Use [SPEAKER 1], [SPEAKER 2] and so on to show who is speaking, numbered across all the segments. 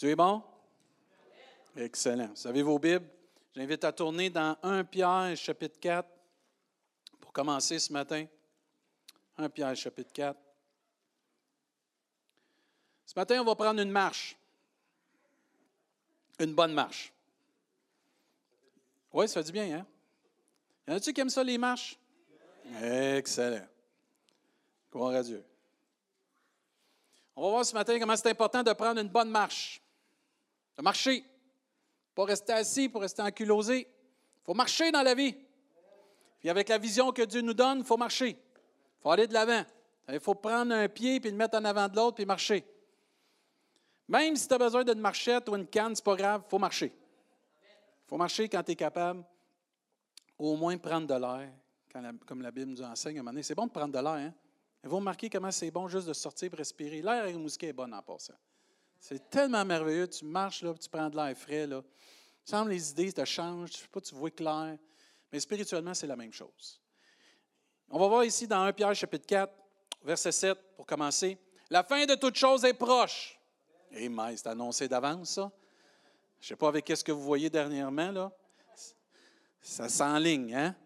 [SPEAKER 1] Dieu est bon? Excellent. Vous avez vos Bibles? J'invite à tourner dans 1 Pierre, chapitre 4, pour commencer ce matin. 1 Pierre, chapitre 4. Ce matin, on va prendre une marche. Une bonne marche. Oui, ça fait du bien, hein? Y en a-tu qui aiment ça, les marches? Excellent. Gloire à Dieu. On va voir ce matin comment c'est important de prendre une bonne marche. Marcher. Pas rester assis, pour rester ankylosé. Il faut marcher dans la vie. Puis avec la vision que Dieu nous donne, il faut marcher. Il faut aller de l'avant. Il faut prendre un pied puis le mettre en avant de l'autre puis marcher. Même si tu as besoin d'une marchette ou une canne, ce n'est pas grave, il faut marcher. Il faut marcher quand tu es capable, au moins prendre de l'air, comme la Bible nous enseigne à un moment donné. C'est bon de prendre de l'air. Hein? Vous remarquez comment c'est bon juste de sortir et respirer. L'air avec mousquet est bon en passant. C'est tellement merveilleux. Tu marches, là, tu prends de l'air frais. Là. Il semble les idées te changent, tu, pas, tu vois clair. Mais spirituellement, c'est la même chose. On va voir ici dans 1 Pierre chapitre 4, verset 7, pour commencer. La fin de toute chose est proche. Eh, mais c'est annoncé d'avance, ça. Je ne sais pas avec qu'est-ce que vous voyez dernièrement, là. Ça s'enligne, hein?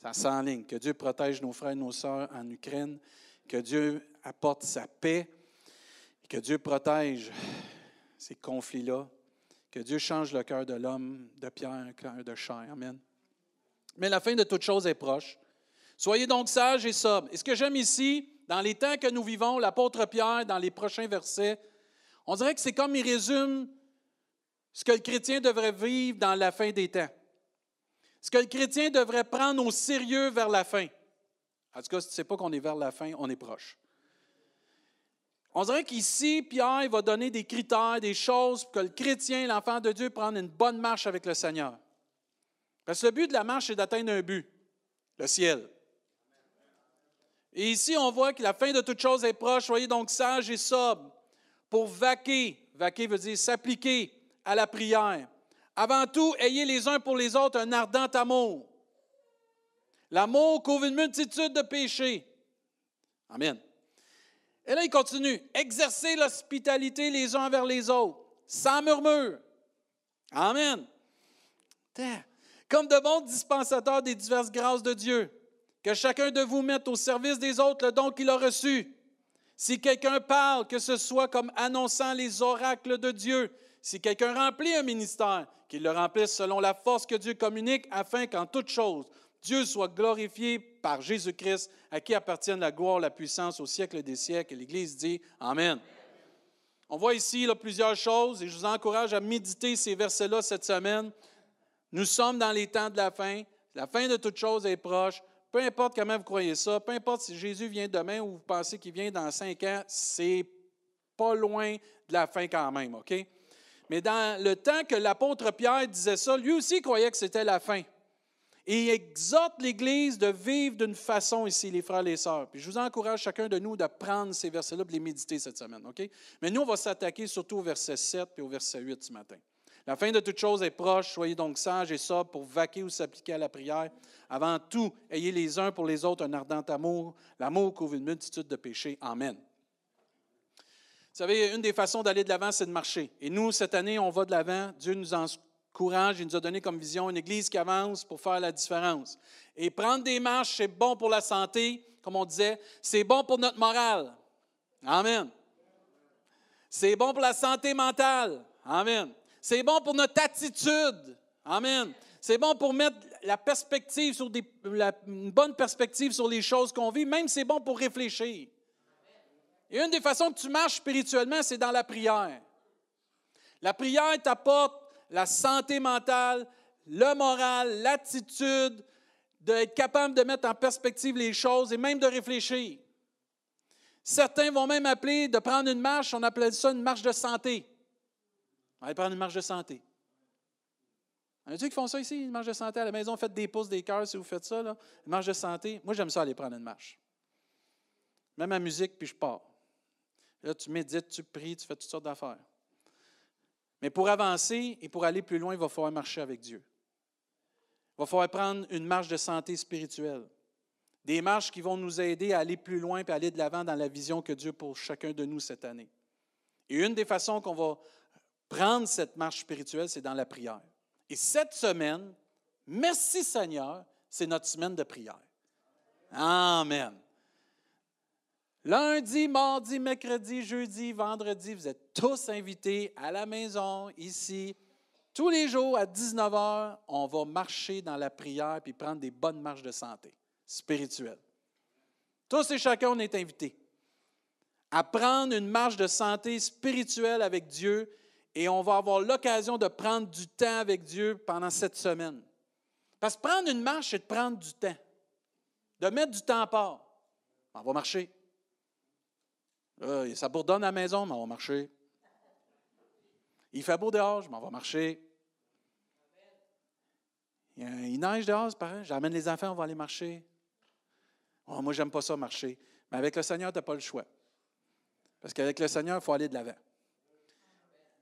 [SPEAKER 1] Ça s'enligne. Que Dieu protège nos frères et nos sœurs en Ukraine. Que Dieu apporte sa paix. Que Dieu protège ces conflits-là. Que Dieu change le cœur de l'homme de pierre en cœur de chair. Amen. Mais la fin de toute chose est proche. Soyez donc sages et sobres. Et ce que j'aime ici, dans les temps que nous vivons, l'apôtre Pierre, dans les prochains versets, on dirait que c'est comme il résume ce que le chrétien devrait vivre dans la fin des temps. Ce que le chrétien devrait prendre au sérieux vers la fin. En tout cas, si tu ne sais pas qu'on est vers la fin, on est proche. On dirait qu'ici, Pierre va donner des critères, des choses pour que le chrétien, l'enfant de Dieu, prenne une bonne marche avec le Seigneur. Parce que le but de la marche, c'est d'atteindre un but, le ciel. Et ici, on voit que la fin de toute chose est proche. Soyez donc sages et sobres pour vaquer, vaquer veut dire s'appliquer à la prière. Avant tout, ayez les uns pour les autres un ardent amour. L'amour couvre une multitude de péchés. Amen. Et là, il continue. Exercez l'hospitalité les uns envers les autres, sans murmure. Amen. Comme de bons dispensateurs des diverses grâces de Dieu, que chacun de vous mette au service des autres le don qu'il a reçu si quelqu'un parle, que ce soit comme annonçant les oracles de Dieu. Si quelqu'un remplit un ministère, qu'il le remplisse selon la force que Dieu communique, afin qu'en toute chose, Dieu soit glorifié par Jésus-Christ, à qui appartiennent la gloire, la puissance au siècle des siècles. L'Église dit Amen. On voit ici plusieurs choses et je vous encourage à méditer ces versets-là cette semaine. Nous sommes dans les temps de la fin. La fin de toute chose est proche. Peu importe comment vous croyez ça, peu importe si Jésus vient demain ou vous pensez qu'il vient dans cinq ans, c'est pas loin de la fin quand même, OK? Mais dans le temps que l'apôtre Pierre disait ça, lui aussi croyait que c'était la fin. Et exhorte l'Église de vivre d'une façon ici, les frères et les sœurs. Puis je vous encourage chacun de nous de prendre ces versets-là et les méditer cette semaine? Mais nous, on va s'attaquer surtout au verset 7 et au verset 8 ce matin. La fin de toute chose est proche, soyez donc sages et sobres pour vaquer ou s'appliquer à la prière. Avant tout, ayez les uns pour les autres un ardent amour. L'amour couvre une multitude de péchés. Amen. Vous savez, une des façons d'aller de l'avant, c'est de marcher. Et nous, cette année, on va de l'avant. Dieu nous encourage, il nous a donné comme vision une Église qui avance pour faire la différence. Et prendre des marches, c'est bon pour la santé, comme on disait, c'est bon pour notre morale. Amen. C'est bon pour la santé mentale. Amen. C'est bon pour notre attitude. Amen. C'est bon pour mettre la perspective sur une bonne perspective sur les choses qu'on vit. Même c'est bon pour réfléchir. Et une des façons que tu marches spirituellement, c'est dans la prière. La prière t'apporte la santé mentale, le moral, l'attitude, d'être capable de mettre en perspective les choses et même de réfléchir. Certains vont même appeler de prendre une marche, on appelle ça une marche de santé. On va prendre une marche de santé. On a qui font ça ici, une marche de santé à la maison? Faites des pouces, des cœurs si vous faites ça. Une marche de santé. Moi, j'aime ça aller prendre une marche. Même ma musique, puis je pars. Là, tu médites, tu pries, tu fais toutes sortes d'affaires. Mais pour avancer et pour aller plus loin, il va falloir marcher avec Dieu. Il va falloir prendre une marche de santé spirituelle. Des marches qui vont nous aider à aller plus loin et à aller de l'avant dans la vision que Dieu pour chacun de nous cette année. Et une des façons qu'on va prendre cette marche spirituelle, c'est dans la prière. Et cette semaine, merci Seigneur, c'est notre semaine de prière. Amen. Lundi, mardi, mercredi, jeudi, vendredi, vous êtes tous invités à la maison, ici. Tous les jours à 19h, on va marcher dans la prière puis prendre des bonnes marches de santé spirituelle. Tous et chacun, on est invités à prendre une marche de santé spirituelle avec Dieu et on va avoir l'occasion de prendre du temps avec Dieu pendant cette semaine. Parce que prendre une marche, c'est de prendre du temps, de mettre du temps à part. On va marcher. Ça bourdonne à la maison, mais on va marcher. Il fait beau dehors, je m'en vais marcher. Il neige dehors, c'est pareil. J'amène les enfants, on va aller marcher. Oh, moi, j'aime pas ça marcher. Mais avec le Seigneur, tu n'as pas le choix. Parce qu'avec le Seigneur, il faut aller de l'avant.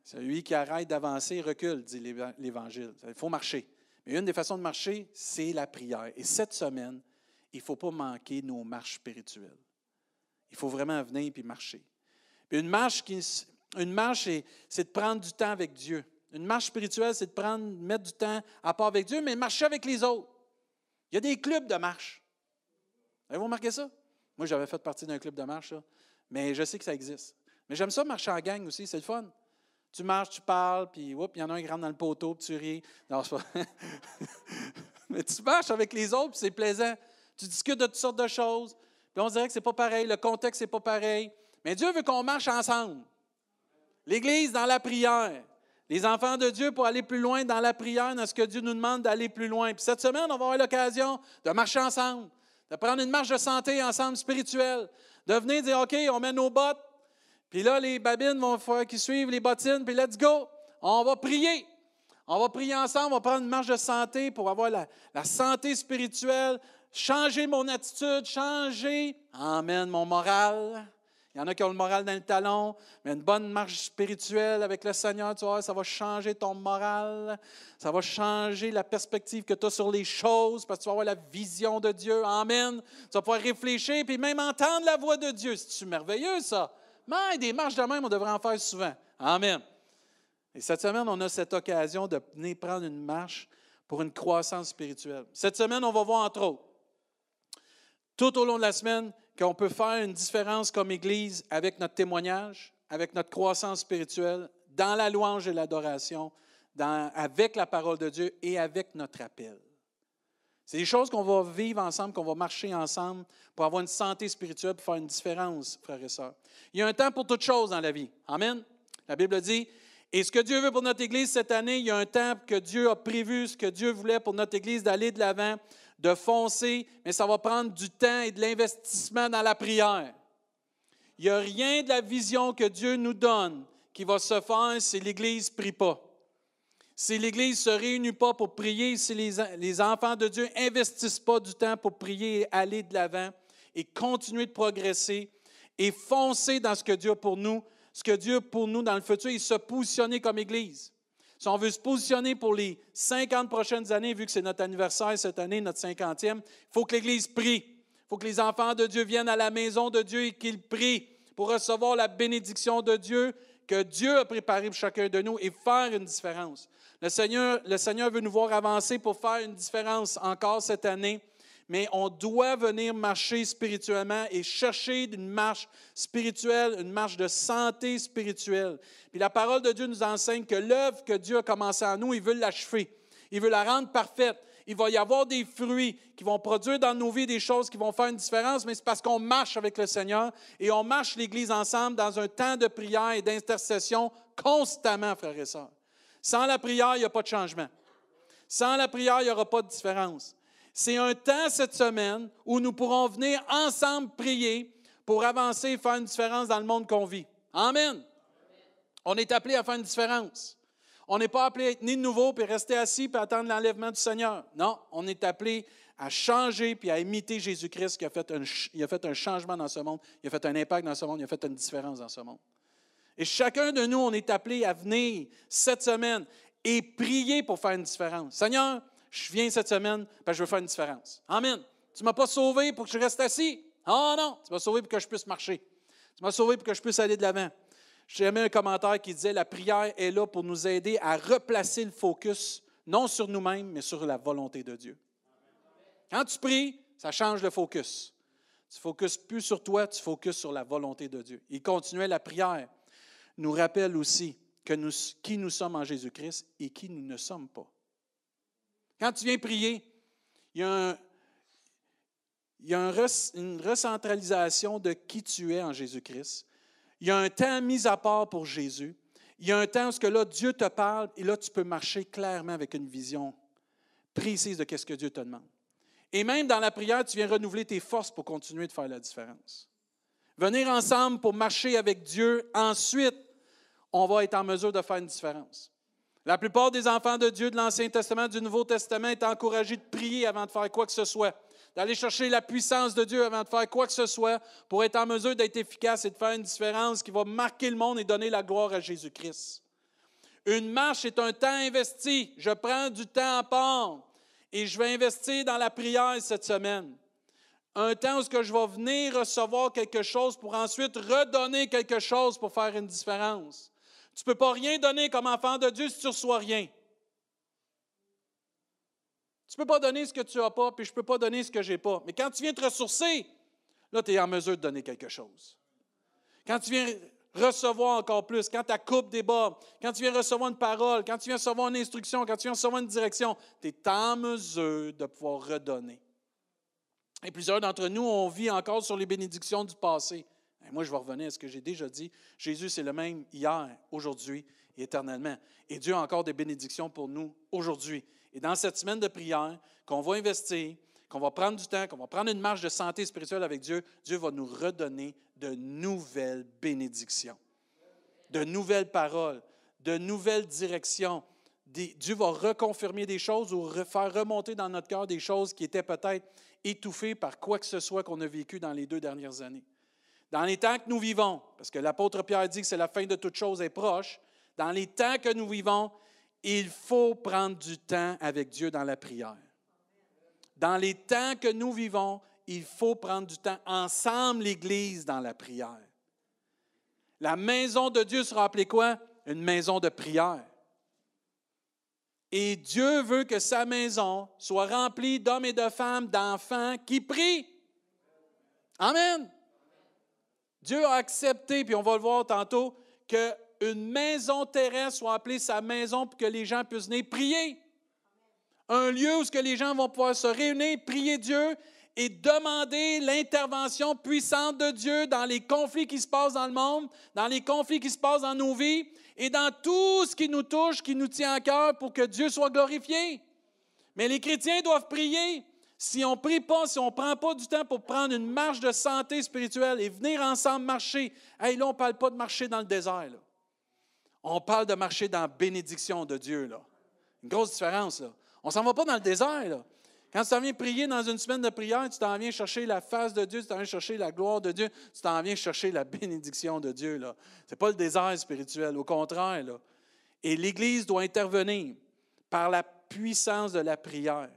[SPEAKER 1] Celui qui arrête d'avancer recule, dit l'Évangile. Il faut marcher. Mais une des façons de marcher, c'est la prière. Et cette semaine, il ne faut pas manquer nos marches spirituelles. Il faut vraiment venir et marcher. une marche, une marche c'est de prendre du temps avec Dieu. Une marche spirituelle, c'est de prendre, mettre du temps à part avec Dieu, mais marcher avec les autres. Il y a des clubs de marche. Avez-vous remarqué ça? Moi, j'avais fait partie d'un club de marche, mais je sais que ça existe. Mais j'aime ça marcher en gang aussi, c'est le fun. Tu marches, tu parles, puis il y en a un qui rentre dans le poteau, puis tu ris. Mais tu marches avec les autres, puis c'est plaisant. Tu discutes de toutes sortes de choses. On dirait que c'est pas pareil, le contexte n'est pas pareil. Mais Dieu veut qu'on marche ensemble. L'Église dans la prière. Les enfants de Dieu pour aller plus loin dans la prière, dans ce que Dieu nous demande d'aller plus loin. Puis cette semaine, on va avoir l'occasion de marcher ensemble, de prendre une marche de santé ensemble spirituelle, de venir dire OK, on met nos bottes, puis là, les babines vont faire qui suivent les bottines, puis let's go, on va prier. On va prier ensemble, on va prendre une marche de santé pour avoir la, la santé spirituelle, changer mon attitude, changer, amen, mon moral. Il y en a qui ont le moral dans le talon, mais une bonne marche spirituelle avec le Seigneur, tu vois, ça va changer ton moral, ça va changer la perspective que tu as sur les choses, parce que tu vas avoir la vision de Dieu. Amen. Tu vas pouvoir réfléchir, puis même entendre la voix de Dieu. C'est merveilleux, ça? Mais des marches de même, on devrait en faire souvent. Amen. Et cette semaine, on a cette occasion de venir prendre une marche pour une croissance spirituelle. Cette semaine, on va voir entre autres, tout au long de la semaine, qu'on peut faire une différence comme Église avec notre témoignage, avec notre croissance spirituelle, dans la louange et l'adoration, avec la parole de Dieu et avec notre appel. C'est des choses qu'on va vivre ensemble, qu'on va marcher ensemble pour avoir une santé spirituelle, pour faire une différence, frères et sœurs. Il y a un temps pour toutes choses dans la vie. Amen. La Bible dit, et ce que Dieu veut pour notre Église cette année, il y a un temps que Dieu a prévu, ce que Dieu voulait pour notre Église d'aller de l'avant, de foncer, mais ça va prendre du temps et de l'investissement dans la prière. Il n'y a rien de la vision que Dieu nous donne qui va se faire si l'Église ne prie pas. Si l'Église ne se réunit pas pour prier, si les, enfants de Dieu n'investissent pas du temps pour prier et aller de l'avant et continuer de progresser et foncer dans ce que Dieu a pour nous, ce que Dieu a pour nous dans le futur et se positionner comme Église. Si on veut se positionner pour les 50 prochaines années, vu que c'est notre anniversaire cette année, notre 50e, il faut que l'Église prie. Il faut que les enfants de Dieu viennent à la maison de Dieu et qu'ils prient pour recevoir la bénédiction de Dieu que Dieu a préparée pour chacun de nous et faire une différence. Le Seigneur, le Seigneur veut nous voir avancer pour faire une différence encore cette année mais on doit venir marcher spirituellement et chercher une marche spirituelle, une marche de santé spirituelle. Puis la parole de Dieu nous enseigne que l'œuvre que Dieu a commencée en nous, il veut l'achever. Il veut la rendre parfaite. Il va y avoir des fruits qui vont produire dans nos vies des choses qui vont faire une différence, mais c'est parce qu'on marche avec le Seigneur et on marche l'Église ensemble dans un temps de prière et d'intercession constamment, frères et sœurs. Sans la prière, il n'y a pas de changement. Sans la prière, il n'y aura pas de différence. C'est un temps cette semaine où nous pourrons venir ensemble prier pour avancer et faire une différence dans le monde qu'on vit. Amen. On est appelé à faire une différence. On n'est pas appelé à être ni de nouveau puis rester assis puis attendre l'enlèvement du Seigneur. Non, on est appelé à changer puis à imiter Jésus-Christ qui a fait, un, a fait un changement dans ce monde, il a fait un impact dans ce monde, il a fait une différence dans ce monde. Et chacun de nous, on est appelé à venir cette semaine et prier pour faire une différence. Seigneur, je viens cette semaine parce que je veux faire une différence. Amen. Tu ne m'as pas sauvé pour que je reste assis? Oh non, tu m'as sauvé pour que je puisse marcher. Tu m'as sauvé pour que je puisse aller de l'avant. J'ai aimé un commentaire qui disait La prière est là pour nous aider à replacer le focus, non sur nous-mêmes, mais sur la volonté de Dieu. Quand tu pries, ça change le focus. Tu ne focuses plus sur toi, tu focuses sur la volonté de Dieu. Il continuait la prière, nous rappelle aussi qui nous sommes en Jésus-Christ et qui nous ne sommes pas. Quand tu viens prier, il y a, une recentralisation de qui tu es en Jésus-Christ. Il y a un temps mis à part pour Jésus. Il y a un temps où là, Dieu te parle et là, tu peux marcher clairement avec une vision précise de ce que Dieu te demande. Et même dans la prière, tu viens renouveler tes forces pour continuer de faire la différence. Venir ensemble pour marcher avec Dieu, ensuite, on va être en mesure de faire une différence. La plupart des enfants de Dieu de l'Ancien Testament, du Nouveau Testament, étaient encouragés de prier avant de faire quoi que ce soit, d'aller chercher la puissance de Dieu avant de faire quoi que ce soit pour être en mesure d'être efficace et de faire une différence qui va marquer le monde et donner la gloire à Jésus-Christ. Une marche est un temps investi. Je prends du temps à part et je vais investir dans la prière cette semaine. Un temps où je vais venir recevoir quelque chose pour ensuite redonner quelque chose pour faire une différence. Tu ne peux pas rien donner comme enfant de Dieu si tu ne reçois rien. Tu ne peux pas donner ce que tu n'as pas, puis je ne peux pas donner ce que je n'ai pas. Mais quand tu viens te ressourcer, là, tu es en mesure de donner quelque chose. Quand tu viens recevoir encore plus, quand ta coupe débat, quand tu viens recevoir une parole, quand tu viens recevoir une instruction, quand tu viens recevoir une direction, tu es en mesure de pouvoir redonner. Et plusieurs d'entre nous, on vit encore sur les bénédictions du passé. Moi, je vais revenir à ce que j'ai déjà dit. Jésus, c'est le même hier, aujourd'hui et éternellement. Et Dieu a encore des bénédictions pour nous aujourd'hui. Et dans cette semaine de prière qu'on va investir, qu'on va prendre du temps, qu'on va prendre une marche de santé spirituelle avec Dieu, Dieu va nous redonner de nouvelles bénédictions, de nouvelles paroles, de nouvelles directions. Dieu va reconfirmer des choses ou faire remonter dans notre cœur des choses qui étaient peut-être étouffées par quoi que ce soit qu'on a vécu dans les deux dernières années. Dans les temps que nous vivons, parce que l'apôtre Pierre dit que c'est la fin de toute chose est proche, dans les temps que nous vivons, il faut prendre du temps avec Dieu dans la prière. Dans les temps que nous vivons, il faut prendre du temps ensemble, l'Église, dans la prière. La maison de Dieu sera appelée quoi? Une maison de prière. Et Dieu veut que sa maison soit remplie d'hommes et de femmes, d'enfants qui prient. Amen. Dieu a accepté, puis on va le voir tantôt, qu'une maison terrestre soit appelée sa maison pour que les gens puissent venir prier. Un lieu où que les gens vont pouvoir se réunir, prier Dieu et demander l'intervention puissante de Dieu dans les conflits qui se passent dans le monde, dans les conflits qui se passent dans nos vies et dans tout ce qui nous touche, qui nous tient à cœur pour que Dieu soit glorifié. Mais les chrétiens doivent prier. Si on ne prie pas, si on ne prend pas du temps pour prendre une marche de santé spirituelle et venir ensemble marcher, hey, là, on ne parle pas de marcher dans le désert. On parle de marcher dans la bénédiction de Dieu. Là. Une grosse différence. Là. On ne s'en va pas dans le désert. Quand tu t'en viens prier dans une semaine de prière, tu t'en viens chercher la face de Dieu, tu t'en viens chercher la gloire de Dieu, tu t'en viens chercher la bénédiction de Dieu. Ce n'est pas le désert spirituel, au contraire. Et l'Église doit intervenir par la puissance de la prière.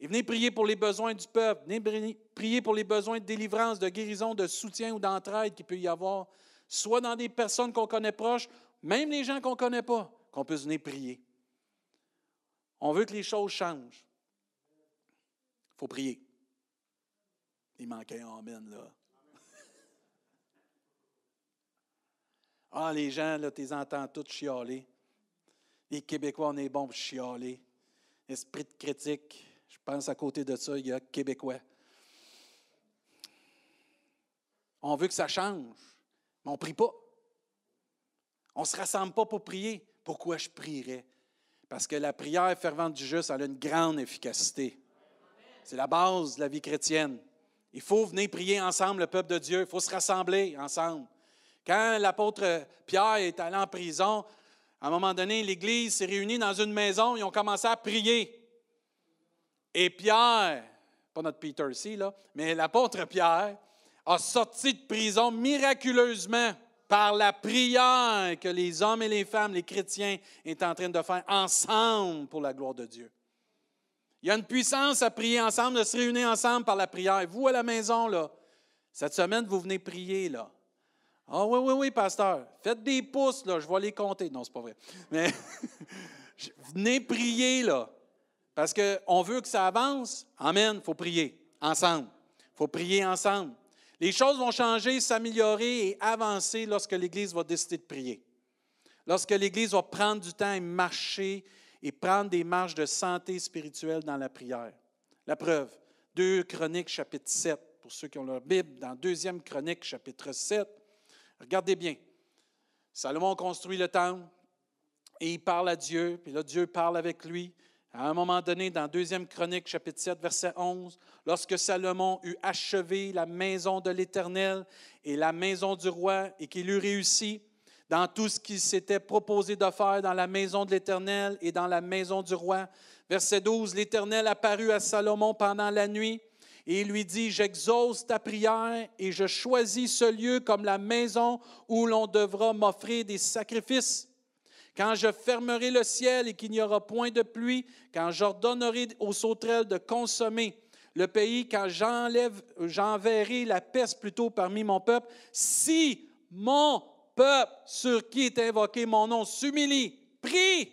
[SPEAKER 1] Et venez prier pour les besoins du peuple, venez prier pour les besoins de délivrance, de guérison, de soutien ou d'entraide qu'il peut y avoir, soit dans des personnes qu'on connaît proches, même les gens qu'on ne connaît pas, qu'on puisse venir prier. On veut que les choses changent. Il faut prier. Il manquait un amen, là. ah, les gens, là, tu les entends tous chialer. Les Québécois, on est bons pour chialer. Esprit de critique. Je pense à côté de ça, il y a Québécois. On veut que ça change, mais on ne prie pas. On ne se rassemble pas pour prier. Pourquoi je prierais? Parce que la prière fervente du juste, elle a une grande efficacité. C'est la base de la vie chrétienne. Il faut venir prier ensemble, le peuple de Dieu. Il faut se rassembler ensemble. Quand l'apôtre Pierre est allé en prison, à un moment donné, l'Église s'est réunie dans une maison, ils ont commencé à prier. Et Pierre, pas notre Peter ici, là, mais l'apôtre Pierre a sorti de prison miraculeusement par la prière que les hommes et les femmes, les chrétiens, sont en train de faire ensemble pour la gloire de Dieu. Il y a une puissance à prier ensemble, de se réunir ensemble par la prière. Vous à la maison, là, cette semaine, vous venez prier, là. Ah oui, oui, oui, pasteur. Faites des pouces, là, je vais les compter. Non, c'est pas vrai. Mais venez prier, là. Parce qu'on veut que ça avance. Amen. Il faut prier ensemble. Il faut prier ensemble. Les choses vont changer, s'améliorer et avancer lorsque l'Église va décider de prier. Lorsque l'Église va prendre du temps et marcher et prendre des marches de santé spirituelle dans la prière. La preuve, 2 Chroniques chapitre 7, pour ceux qui ont leur Bible, dans 2 Chronique chapitre 7, regardez bien. Salomon construit le temple et il parle à Dieu, puis là Dieu parle avec lui. À un moment donné, dans 2 Chronique, chapitre 7, verset 11, lorsque Salomon eut achevé la maison de l'Éternel et la maison du roi et qu'il eut réussi dans tout ce qu'il s'était proposé de faire dans la maison de l'Éternel et dans la maison du roi. Verset 12, l'Éternel apparut à Salomon pendant la nuit et il lui dit, j'exauce ta prière et je choisis ce lieu comme la maison où l'on devra m'offrir des sacrifices. Quand je fermerai le ciel et qu'il n'y aura point de pluie, quand j'ordonnerai aux sauterelles de consommer le pays, quand j'enverrai la peste plutôt parmi mon peuple, si mon peuple sur qui est invoqué mon nom s'humilie, prie.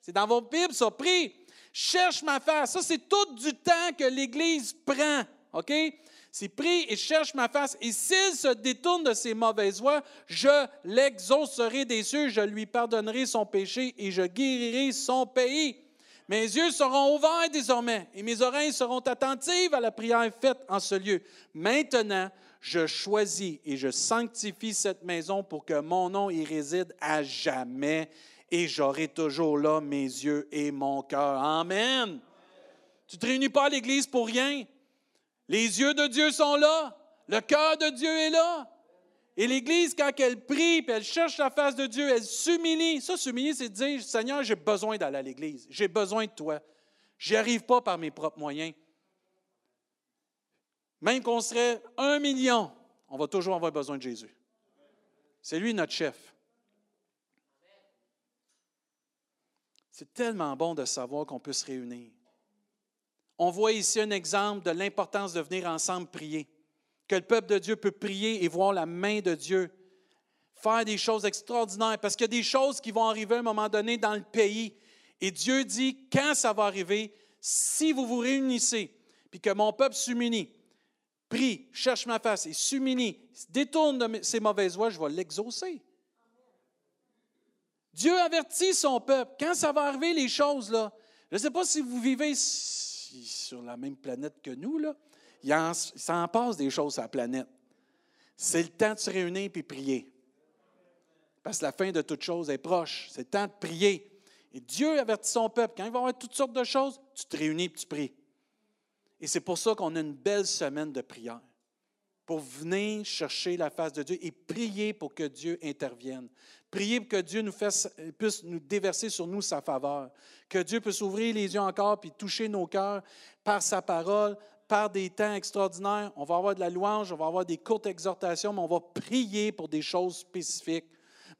[SPEAKER 1] C'est dans vos Bibles, ça, prie. Cherche ma face. Ça, c'est tout du temps que l'Église prend. OK? C'est prie et cherche ma face. Et s'il se détourne de ses mauvaises voies, je l'exaucerai des cieux, je lui pardonnerai son péché et je guérirai son pays. Mes yeux seront ouverts désormais et mes oreilles seront attentives à la prière faite en ce lieu. Maintenant, je choisis et je sanctifie cette maison pour que mon nom y réside à jamais et j'aurai toujours là mes yeux et mon cœur. Amen. Tu ne te réunis pas à l'Église pour rien? Les yeux de Dieu sont là. Le cœur de Dieu est là. Et l'Église, quand elle prie, puis elle cherche la face de Dieu, elle s'humilie. Ça, s'humilier, c'est dire, Seigneur, j'ai besoin d'aller à l'Église. J'ai besoin de toi. Je n'y arrive pas par mes propres moyens. Même qu'on serait un million, on va toujours avoir besoin de Jésus. C'est lui notre chef. C'est tellement bon de savoir qu'on peut se réunir. On voit ici un exemple de l'importance de venir ensemble prier, que le peuple de Dieu peut prier et voir la main de Dieu, faire des choses extraordinaires, parce qu'il y a des choses qui vont arriver à un moment donné dans le pays. Et Dieu dit, quand ça va arriver, si vous vous réunissez, puis que mon peuple s'humilie, prie, cherche ma face et s'humilie, détourne de ses mauvaises voies, je vais l'exaucer. Dieu avertit son peuple. Quand ça va arriver, les choses, là, je ne sais pas si vous vivez sur la même planète que nous, là, il, en, s'en passe des choses sur la planète. C'est le temps de se réunir et prier. Parce que la fin de toute chose est proche. C'est le temps de prier. Et Dieu avertit son peuple. Quand il va y avoir toutes sortes de choses, tu te réunis et tu pries. Et c'est pour ça qu'on a une belle semaine de prière. Pour venir chercher la face de Dieu et prier pour que Dieu intervienne. Prier pour que Dieu puisse nous déverser sur nous sa faveur. Que Dieu puisse ouvrir les yeux encore puis toucher nos cœurs par sa parole, par des temps extraordinaires. On va avoir de la louange, on va avoir des courtes exhortations, mais on va prier pour des choses spécifiques.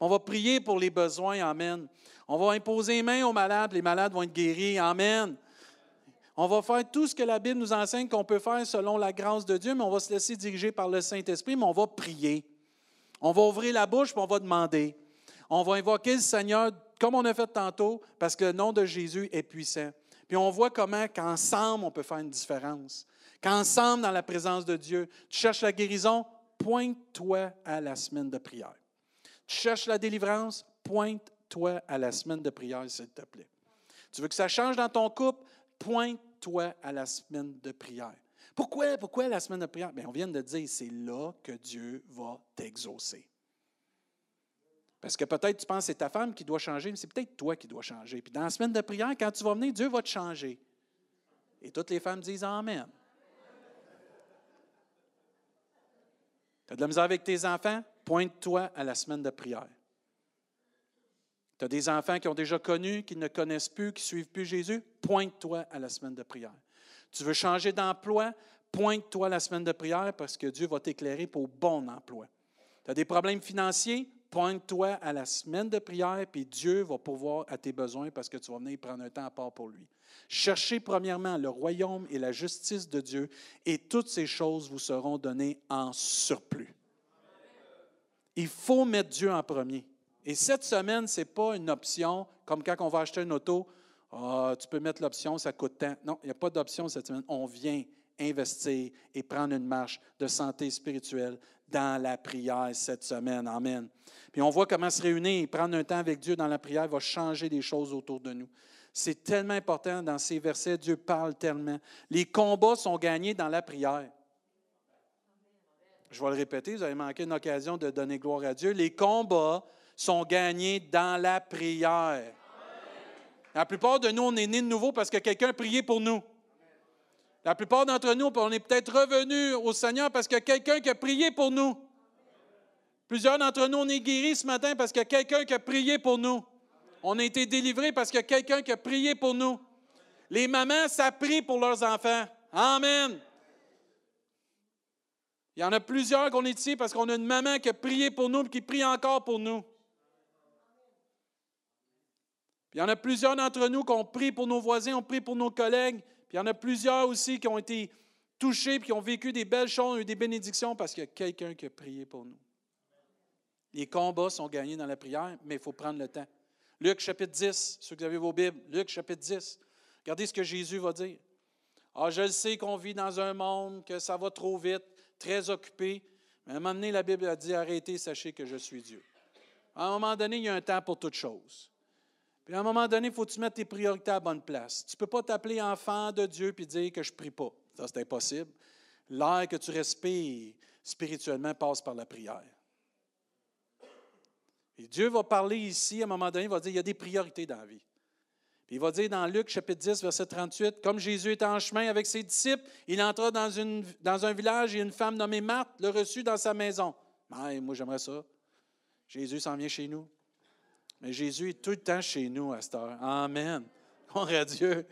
[SPEAKER 1] On va prier pour les besoins. Amen. On va imposer les mains aux malades, les malades vont être guéris. Amen. On va faire tout ce que la Bible nous enseigne qu'on peut faire selon la grâce de Dieu, mais on va se laisser diriger par le Saint-Esprit, mais on va prier. On va ouvrir la bouche, puis on va demander. On va invoquer le Seigneur comme on a fait tantôt, parce que le nom de Jésus est puissant. Puis on voit comment qu'ensemble, on peut faire une différence. Qu'ensemble, dans la présence de Dieu, tu cherches la guérison, pointe-toi à la semaine de prière. Tu cherches la délivrance, pointe-toi à la semaine de prière, s'il te plaît. Tu veux que ça change dans ton couple, pointe-toi à la semaine de prière. Pourquoi, pourquoi la semaine de prière? On vient de dire, c'est là que Dieu va t'exaucer. Parce que peut-être tu penses que c'est ta femme qui doit changer, mais c'est peut-être toi qui dois changer. Puis dans la semaine de prière, quand tu vas venir, Dieu va te changer. Et toutes les femmes disent Amen. Tu as de la misère avec tes enfants? Pointe-toi à la semaine de prière. Tu as des enfants qui ont déjà connu, qui ne connaissent plus, qui ne suivent plus Jésus? Pointe-toi à la semaine de prière. Tu veux changer d'emploi? Pointe-toi à la semaine de prière parce que Dieu va t'éclairer pour bon emploi. Tu as des problèmes financiers? pointe-toi à la semaine de prière, puis Dieu va pouvoir à tes besoins parce que tu vas venir prendre un temps à part pour lui. Cherchez premièrement le royaume et la justice de Dieu, et toutes ces choses vous seront données en surplus. Il faut mettre Dieu en premier. Et cette semaine, ce n'est pas une option comme quand on va acheter une auto. Ah, tu peux mettre l'option, ça coûte tant. Non, il n'y a pas d'option cette semaine. On vient investir et prendre une marche de santé spirituelle dans la prière cette semaine. Amen. Puis on voit comment se réunir et prendre un temps avec Dieu dans la prière va changer des choses autour de nous. C'est tellement important dans ces versets, Dieu parle tellement. Les combats sont gagnés dans la prière. Je vais le répéter, vous avez manqué une occasion de donner gloire à Dieu. Les combats sont gagnés dans la prière. La plupart de nous, on est nés de nouveau parce que quelqu'un a prié pour nous. La plupart d'entre nous, on est peut-être revenus au Seigneur parce a quelqu'un qui a prié pour nous. Plusieurs d'entre nous, on est guéris ce matin parce a quelqu'un qui a prié pour nous. On a été délivrés parce a quelqu'un qui a prié pour nous. Les mamans, ça prie pour leurs enfants. Amen. Il y en a plusieurs qu'on est ici parce qu'on a une maman qui a prié pour nous et qui prie encore pour nous. Il y en a plusieurs d'entre nous qui ont prié pour nos voisins, ont prié pour nos collègues, puis il y en a plusieurs aussi qui ont été touchés, puis qui ont vécu des belles choses, eu des bénédictions parce qu'il y a quelqu'un qui a prié pour nous. Les combats sont gagnés dans la prière, mais il faut prendre le temps. Luc chapitre 10, ceux qui avez vos Bibles, Luc chapitre 10. Regardez ce que Jésus va dire. Ah, je le sais qu'on vit dans un monde, que ça va trop vite, très occupé. Mais à un moment donné, la Bible a dit arrêtez, sachez que je suis Dieu. À un moment donné, il y a un temps pour toutes choses. Puis à un moment donné, il faut que tu mettes tes priorités à bonne place. Tu ne peux pas t'appeler enfant de Dieu et dire que je ne prie pas. Ça, c'est impossible. L'air que tu respires spirituellement passe par la prière. Et Dieu va parler ici, à un moment donné, il va dire il y a des priorités dans la vie. Puis il va dire dans Luc chapitre 10, verset 38, comme Jésus était en chemin avec ses disciples, il entra dans, une, dans un village et une femme nommée Marthe le reçut dans sa maison. moi, j'aimerais ça. Jésus s'en vient chez nous. Mais Jésus est tout le temps chez nous à cette heure. Amen. Gloire à Dieu.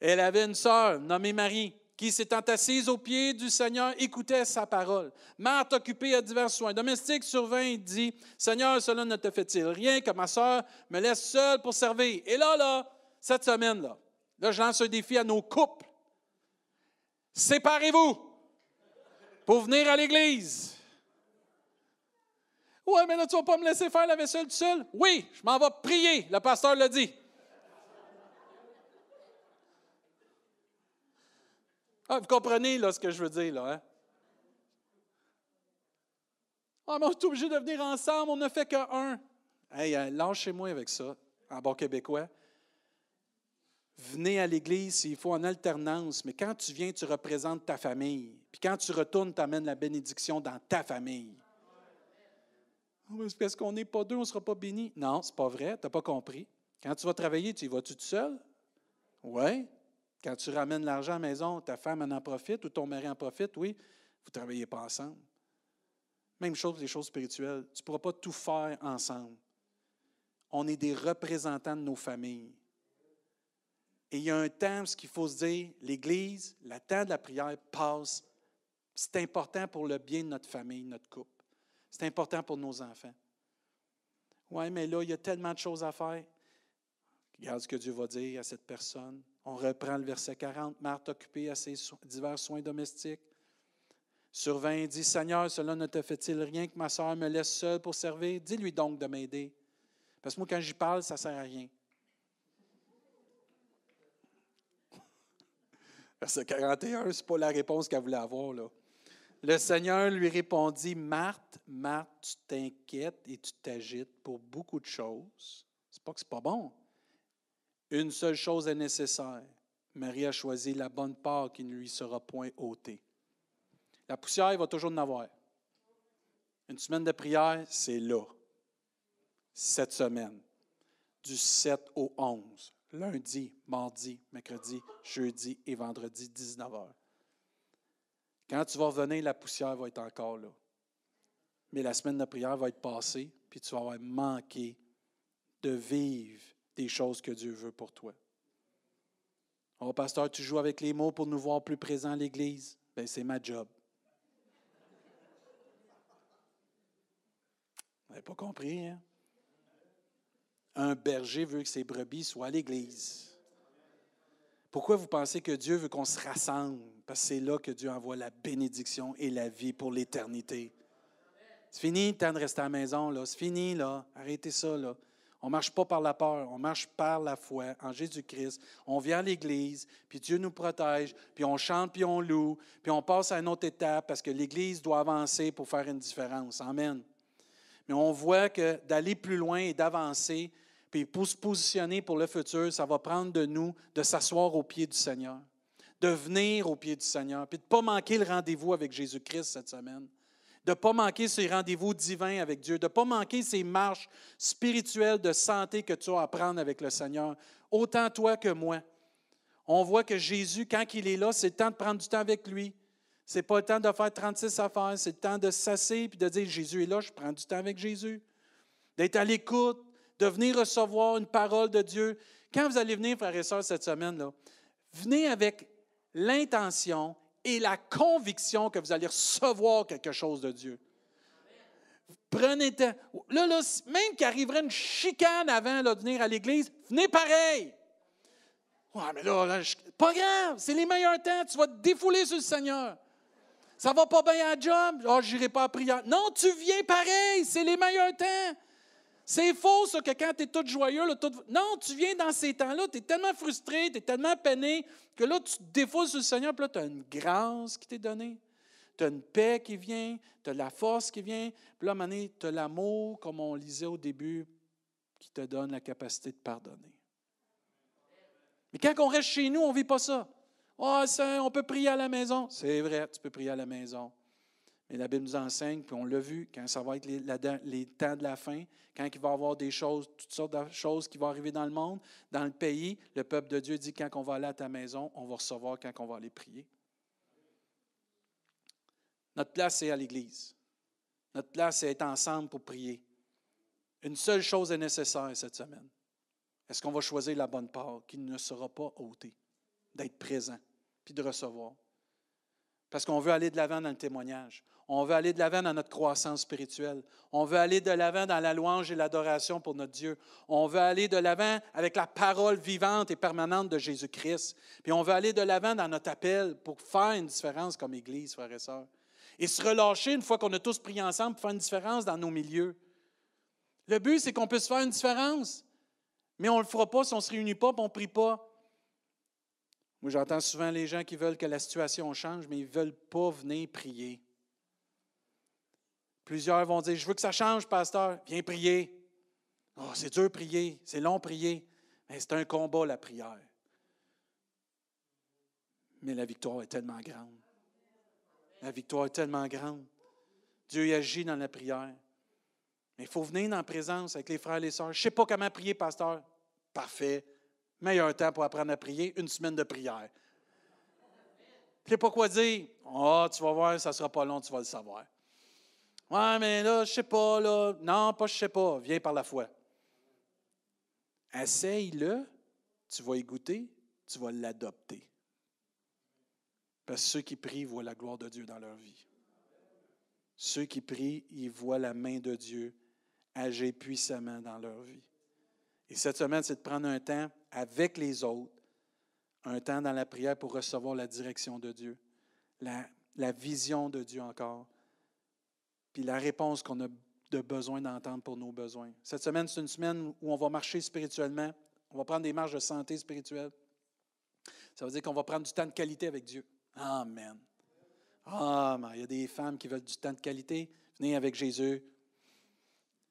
[SPEAKER 1] Elle avait une sœur nommée Marie qui, s'étant assise aux pieds du Seigneur, écoutait sa parole. Marthe, occupée à divers soins domestiques, survint et dit Seigneur, cela ne te fait-il rien que ma sœur me laisse seule pour servir Et là, là, cette semaine-là, là, je lance un défi à nos couples. Séparez-vous pour venir à l'Église. Ouais, mais là, tu vas pas me laisser faire la vaisselle tout seul? Oui, je m'en vais prier. Le pasteur l'a dit. Ah, vous comprenez là, ce que je veux dire, là, hein? Ah, mais on est obligé de venir ensemble, on ne fait qu'un. Hey, euh, lâchez-moi avec ça, en bon québécois. Venez à l'Église s'il faut en alternance, mais quand tu viens, tu représentes ta famille. Puis quand tu retournes, tu amènes la bénédiction dans ta famille. Oh, parce qu'on n'est pas deux, on ne sera pas béni. Non, ce n'est pas vrai, tu n'as pas compris. Quand tu vas travailler, tu y vas-tu tout seul? Oui. Quand tu ramènes l'argent à la maison, ta femme en, en profite ou ton mari en profite? Oui. Vous ne travaillez pas ensemble. Même chose pour les choses spirituelles. Tu ne pourras pas tout faire ensemble. On est des représentants de nos familles. Et il y a un temps, ce qu'il faut se dire, l'Église, le temps de la prière passe. C'est important pour le bien de notre famille, notre couple. C'est important pour nos enfants. Oui, mais là, il y a tellement de choses à faire. Regarde ce que Dieu va dire à cette personne. On reprend le verset 40. Marthe occupée à ses divers soins domestiques. Survint dit Seigneur, cela ne te fait-il rien que ma soeur me laisse seule pour servir? Dis-lui donc de m'aider. Parce que moi, quand j'y parle, ça ne sert à rien. Verset 41, ce n'est pas la réponse qu'elle voulait avoir. Là. Le Seigneur lui répondit, Marthe, Marthe, tu t'inquiètes et tu t'agites pour beaucoup de choses. C'est pas que c'est pas bon. Une seule chose est nécessaire. Marie a choisi la bonne part qui ne lui sera point ôtée. La poussière, il va toujours en avoir. Une semaine de prière, c'est là. Cette semaine. Du 7 au 11. Lundi, mardi, mercredi, jeudi et vendredi, 19h. Quand tu vas revenir, la poussière va être encore là. Mais la semaine de prière va être passée, puis tu vas avoir de vivre des choses que Dieu veut pour toi. Oh, pasteur, tu joues avec les mots pour nous voir plus présents à l'Église? Bien, c'est ma job. Vous n'avez pas compris, hein? Un berger veut que ses brebis soient à l'Église. Pourquoi vous pensez que Dieu veut qu'on se rassemble? Parce que c'est là que Dieu envoie la bénédiction et la vie pour l'éternité. C'est fini le temps de rester à la maison, là. C'est fini, là. Arrêtez ça, là. On ne marche pas par la peur, on marche par la foi en Jésus-Christ. On vient à l'Église, puis Dieu nous protège, puis on chante, puis on loue, puis on passe à une autre étape parce que l'Église doit avancer pour faire une différence. Amen. Mais on voit que d'aller plus loin et d'avancer, puis pour se positionner pour le futur, ça va prendre de nous de s'asseoir au pied du Seigneur, de venir au pied du Seigneur, puis de ne pas manquer le rendez-vous avec Jésus-Christ cette semaine de ne pas manquer ces rendez-vous divins avec Dieu, de ne pas manquer ces marches spirituelles de santé que tu as à prendre avec le Seigneur, autant toi que moi. On voit que Jésus, quand il est là, c'est le temps de prendre du temps avec lui. Ce n'est pas le temps de faire 36 affaires, c'est le temps de s'asseoir et de dire Jésus est là, je prends du temps avec Jésus. D'être à l'écoute, de venir recevoir une parole de Dieu. Quand vous allez venir, frères et sœurs, cette semaine, là, venez avec l'intention et la conviction que vous allez recevoir quelque chose de Dieu. Prenez temps. Là, là même qu'il arriverait une chicane avant de venir à l'Église, venez pareil. Ouais, mais là, pas grave, c'est les meilleurs temps. Tu vas te défouler sur le Seigneur. Ça va pas bien à la job. Oh, j'irai pas à prière. Non, tu viens pareil, c'est les meilleurs temps. C'est faux, ça, que quand tu es tout joyeux, non, tu viens dans ces temps-là, tu es tellement frustré, tu es tellement peiné, que là, tu te défoules sur le Seigneur, puis là, tu as une grâce qui t'est donnée. Tu as une paix qui vient, tu as la force qui vient, puis là, à tu as l'amour, comme on lisait au début, qui te donne la capacité de pardonner. Mais quand on reste chez nous, on ne vit pas ça. Ah, oh, on peut prier à la maison. C'est vrai, tu peux prier à la maison. Mais la Bible nous enseigne, puis on l'a vu, quand ça va être les, temps de la fin, quand il va y avoir des choses, toutes sortes de choses qui vont arriver dans le monde, dans le pays, le peuple de Dieu dit quand on va aller à ta maison, on va recevoir quand on va aller prier. Notre place, c'est à l'Église. Notre place, c'est être ensemble pour prier. Une seule chose est nécessaire cette semaine. Est-ce qu'on va choisir la bonne part qui ne sera pas ôtée? D'être présent, puis de recevoir. Parce qu'on veut aller de l'avant dans le témoignage. On veut aller de l'avant dans notre croissance spirituelle. On veut aller de l'avant dans la louange et l'adoration pour notre Dieu. On veut aller de l'avant avec la parole vivante et permanente de Jésus-Christ. Puis on veut aller de l'avant dans notre appel pour faire une différence comme Église, frères et sœurs. Et se relâcher une fois qu'on a tous prié ensemble pour faire une différence dans nos milieux. Le but, c'est qu'on puisse faire une différence. Mais on ne le fera pas si on ne se réunit pas, et on ne prie pas. Moi, j'entends souvent les gens qui veulent que la situation change, mais ils ne veulent pas venir prier. Plusieurs vont dire, je veux que ça change, pasteur. Viens prier. Oh, c'est dur prier, c'est long prier. Mais c'est un combat, la prière. Mais la victoire est tellement grande. La victoire est tellement grande. Dieu agit dans la prière. Mais il faut venir dans la présence avec les frères et les sœurs. Je ne sais pas comment prier, pasteur. Parfait. Meilleur temps pour apprendre à prier, une semaine de prière. Tu sais pas quoi dire. Ah, tu vas voir, ça ne sera pas long, tu vas le savoir. Ouais, mais là, je sais pas, là. Non, pas je sais pas. Viens par la foi. Essaye-le, tu vas y goûter, tu vas l'adopter. Parce que ceux qui prient voient la gloire de Dieu dans leur vie. Ceux qui prient, ils voient la main de Dieu agir puissamment dans leur vie. Et cette semaine, c'est de prendre un temps avec les autres, un temps dans la prière pour recevoir la direction de Dieu, la, la vision de Dieu encore, puis la réponse qu'on a de besoin d'entendre pour nos besoins. Cette semaine, c'est une semaine où on va marcher spirituellement. On va prendre des marches de santé spirituelle. Ça veut dire qu'on va prendre du temps de qualité avec Dieu. Amen. Ah, il y a des femmes qui veulent du temps de qualité. Venez avec Jésus.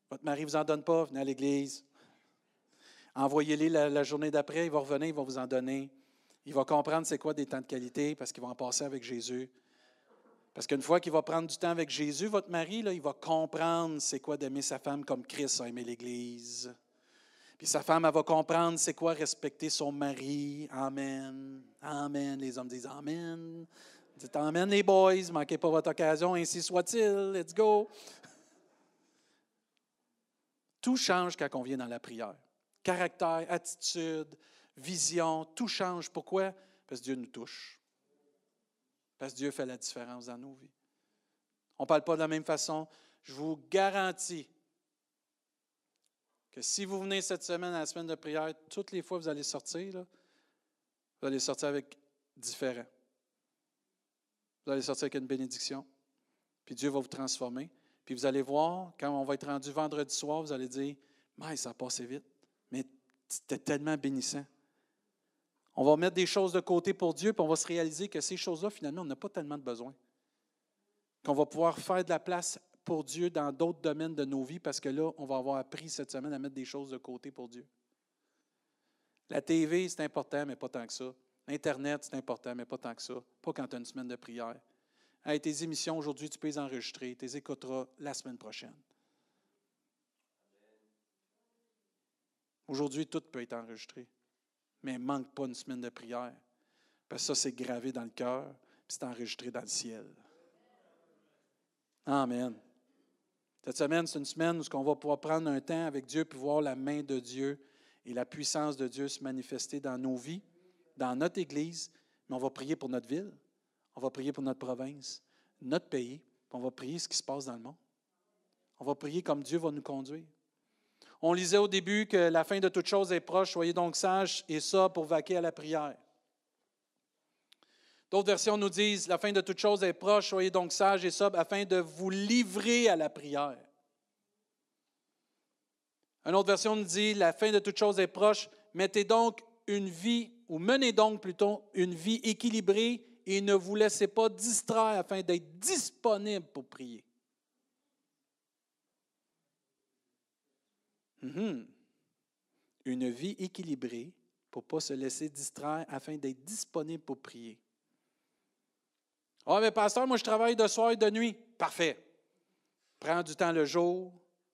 [SPEAKER 1] Votre mari ne vous en donne pas, venez à l'église. Envoyez-les la, la, journée d'après, il va revenir, il va vous en donner. Il va comprendre c'est quoi des temps de qualité parce qu'il va en passer avec Jésus. Parce qu'une fois qu'il va prendre du temps avec Jésus, votre mari, là, il va comprendre c'est quoi d'aimer sa femme comme Christ a aimé l'Église. Puis sa femme, elle va comprendre c'est quoi respecter son mari. Amen. Amen. Les hommes disent Amen. Dites Amen, les boys. Manquez pas votre occasion, ainsi soit-il. Let's go. Tout change quand on vient dans la prière. Caractère, attitude, vision, tout change. Pourquoi? Parce que Dieu nous touche. Parce que Dieu fait la différence dans nos vies. On ne parle pas de la même façon. Je vous garantis que si vous venez cette semaine à la semaine de prière, toutes les fois que vous allez sortir, vous allez sortir avec différent. Vous allez sortir avec une bénédiction. Puis Dieu va vous transformer. Puis vous allez voir, quand on va être rendu vendredi soir, vous allez dire Mais ça a passé vite. Mais c'était tellement bénissant. On va mettre des choses de côté pour Dieu, puis on va se réaliser que ces choses-là, finalement, on n'a pas tellement de besoin. Qu'on va pouvoir faire de la place pour Dieu dans d'autres domaines de nos vies, parce que là, on va avoir appris cette semaine à mettre des choses de côté pour Dieu. La TV, c'est important, mais pas tant que ça. Internet, c'est important, mais pas tant que ça. Pas quand tu as une semaine de prière. Tes émissions aujourd'hui, tu peux les enregistrer. Tu les écouteras la semaine prochaine. Aujourd'hui, tout peut être enregistré. Mais manque pas une semaine de prière. Parce que ça, c'est gravé dans le cœur, puis c'est enregistré dans le ciel. Amen. Cette semaine, c'est une semaine où on va pouvoir prendre un temps avec Dieu puis voir la main de Dieu et la puissance de Dieu se manifester dans nos vies, dans notre Église, mais on va prier pour notre ville, on va prier pour notre province, notre pays, on va prier ce qui se passe dans le monde. On va prier comme Dieu va nous conduire. On lisait au début que la fin de toute chose est proche, soyez donc sages et ça pour vaquer à la prière. D'autres versions nous disent, la fin de toute chose est proche, soyez donc sages et sobres afin de vous livrer à la prière. Une autre version nous dit, la fin de toute chose est proche, mettez donc une vie, ou menez donc plutôt une vie équilibrée et ne vous laissez pas distraire afin d'être disponible pour prier. Mhm. Une vie équilibrée pour ne pas se laisser distraire afin d'être disponible pour prier. Ah, mais pasteur, moi je travaille de soir et de nuit. Parfait. Prends du temps le jour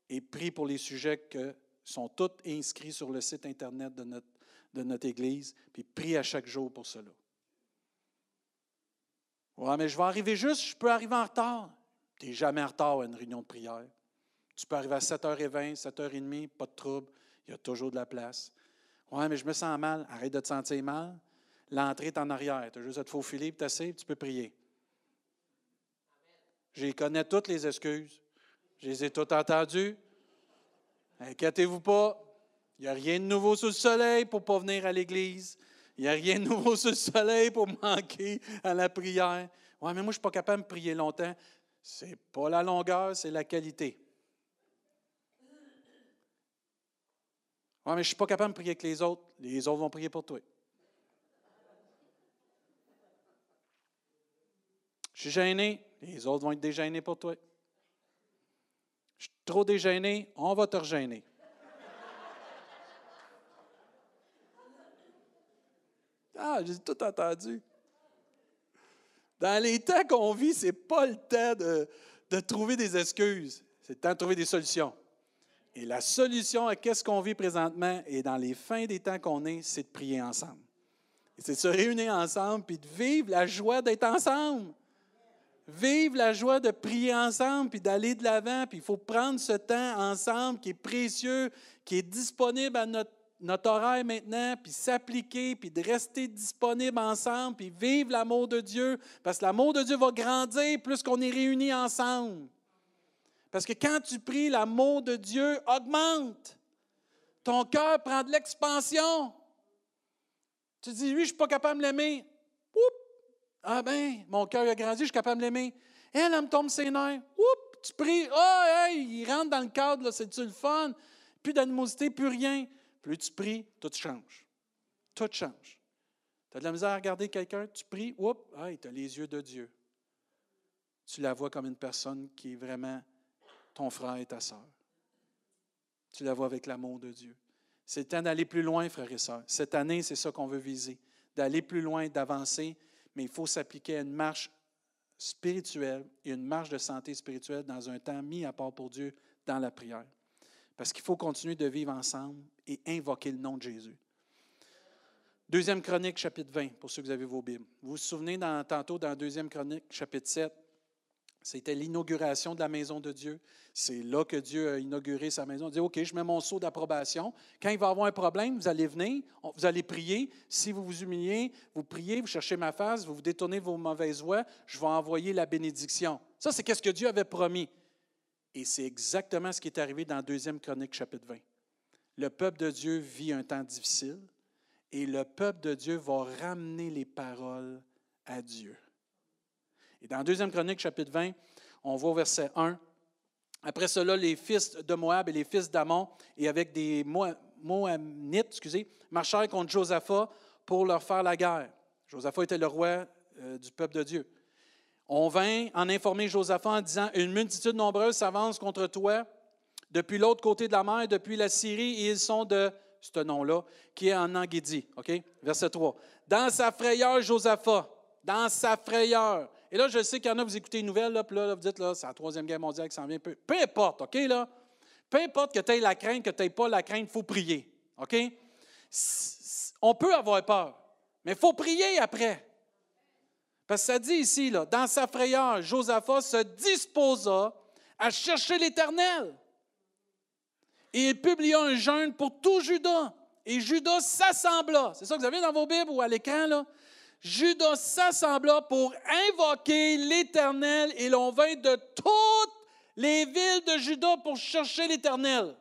[SPEAKER 1] et prie pour les sujets qui sont tous inscrits sur le site Internet de notre, Église, puis prie à chaque jour pour cela. Oui, mais je vais arriver juste, je peux arriver en retard. Tu n'es jamais en retard à une réunion de prière. Tu peux arriver à 7h20, 7h30, pas de trouble, il y a toujours de la place. Oui, mais je me sens mal. Arrête de te sentir mal. L'entrée est en arrière. Tu as juste à te faufiler, tu tu peux prier. Je connais toutes les excuses. Je les ai toutes entendues. Inquiétez-vous pas. Il n'y a rien de nouveau sous le soleil pour ne pas venir à l'Église. Il n'y a rien de nouveau sous le soleil pour manquer à la prière. Oui, mais moi, je ne suis pas capable de prier longtemps. Ce n'est pas la longueur, c'est la qualité. Oui, mais je ne suis pas capable de prier avec les autres. Les autres vont prier pour toi. Je suis gêné. Les autres vont être dégênés pour toi. Je suis trop dégêné. On va te regêner. Ah, j'ai tout entendu. Dans les temps qu'on vit, ce n'est pas le temps de, de, trouver des excuses. C'est le temps de trouver des solutions. Et la solution à ce qu'on vit présentement et dans les fins des temps qu'on est, c'est de prier ensemble. C'est de se réunir ensemble puis de vivre la joie d'être ensemble. Vivre la joie de prier ensemble puis d'aller de l'avant. Puis il faut prendre ce temps ensemble qui est précieux, qui est disponible à notre notre oreille maintenant, puis s'appliquer, puis de rester disponible ensemble, puis vivre l'amour de Dieu, parce que l'amour de Dieu va grandir plus qu'on est réunis ensemble. Parce que quand tu pries, l'amour de Dieu augmente. Ton cœur prend de l'expansion. Tu dis, lui, je ne suis pas capable de l'aimer. Ah ben, mon cœur a grandi, je suis capable de l'aimer. Elle, elle me tombe ses nerfs. Oups, tu pries. Oh, il rentre dans le cadre, c'est-tu le fun? Plus d'animosité, plus rien. Plus tu pries, tout change. Tout change. Tu as de la misère à regarder quelqu'un, tu pries, oups, tu as les yeux de Dieu. Tu la vois comme une personne qui est vraiment ton frère et ta sœur. Tu la vois avec l'amour de Dieu. C'est le temps d'aller plus loin, frères et sœurs. Cette année, c'est ça qu'on veut viser, d'aller plus loin, d'avancer, mais il faut s'appliquer à une marche spirituelle et une marche de santé spirituelle dans un temps mis à part pour Dieu dans la prière. Parce qu'il faut continuer de vivre ensemble et invoquer le nom de Jésus. Deuxième Chronique, chapitre 20, pour ceux vous avez vos Bibles. Vous vous souvenez dans, tantôt dans Deuxième Chronique, chapitre 7, c'était l'inauguration de la maison de Dieu. C'est là que Dieu a inauguré sa maison. Il dit, OK, je mets mon sceau d'approbation. Quand il va avoir un problème, vous allez venir, vous allez prier. Si vous vous humiliez, vous priez, vous cherchez ma face, vous vous détournez vos mauvaises voies, je vais envoyer la bénédiction. Ça, c'est ce que Dieu avait promis. Et c'est exactement ce qui est arrivé dans 2 Chronique, chapitre 20. Le peuple de Dieu vit un temps difficile et le peuple de Dieu va ramener les paroles à Dieu. Et dans 2 Chronique, chapitre 20, on voit au verset 1, Après cela, les fils de Moab et les fils d'Amon, et avec des Moabnites, excusez, marchèrent contre Josaphat pour leur faire la guerre. Josaphat était le roi euh, du peuple de Dieu. On vint en informer Josaphat en disant Une multitude nombreuse s'avance contre toi depuis l'autre côté de la mer, depuis la Syrie, et ils sont de ce nom-là, qui est en Anguédi. OK? Verset 3. Dans sa frayeur, Josaphat, dans sa frayeur. Et là, je sais qu'il y en a, vous écoutez une nouvelle, là, puis là, vous dites, là, c'est la Troisième Guerre mondiale qui s'en vient. Peu, peu importe, OK, là? Peu importe que tu aies la crainte, que tu n'aies pas la crainte, il faut prier. OK? On peut avoir peur, mais il faut prier après. Parce que ça dit ici, là, dans sa frayeur, Josaphat se disposa à chercher l'Éternel. Et il publia un jeûne pour tout Judas. Et Judas s'assembla. C'est ça que vous avez dans vos Bibles ou à l'écran, là? Judas s'assembla pour invoquer l'Éternel et l'on vint de toutes les villes de Judas pour chercher l'Éternel.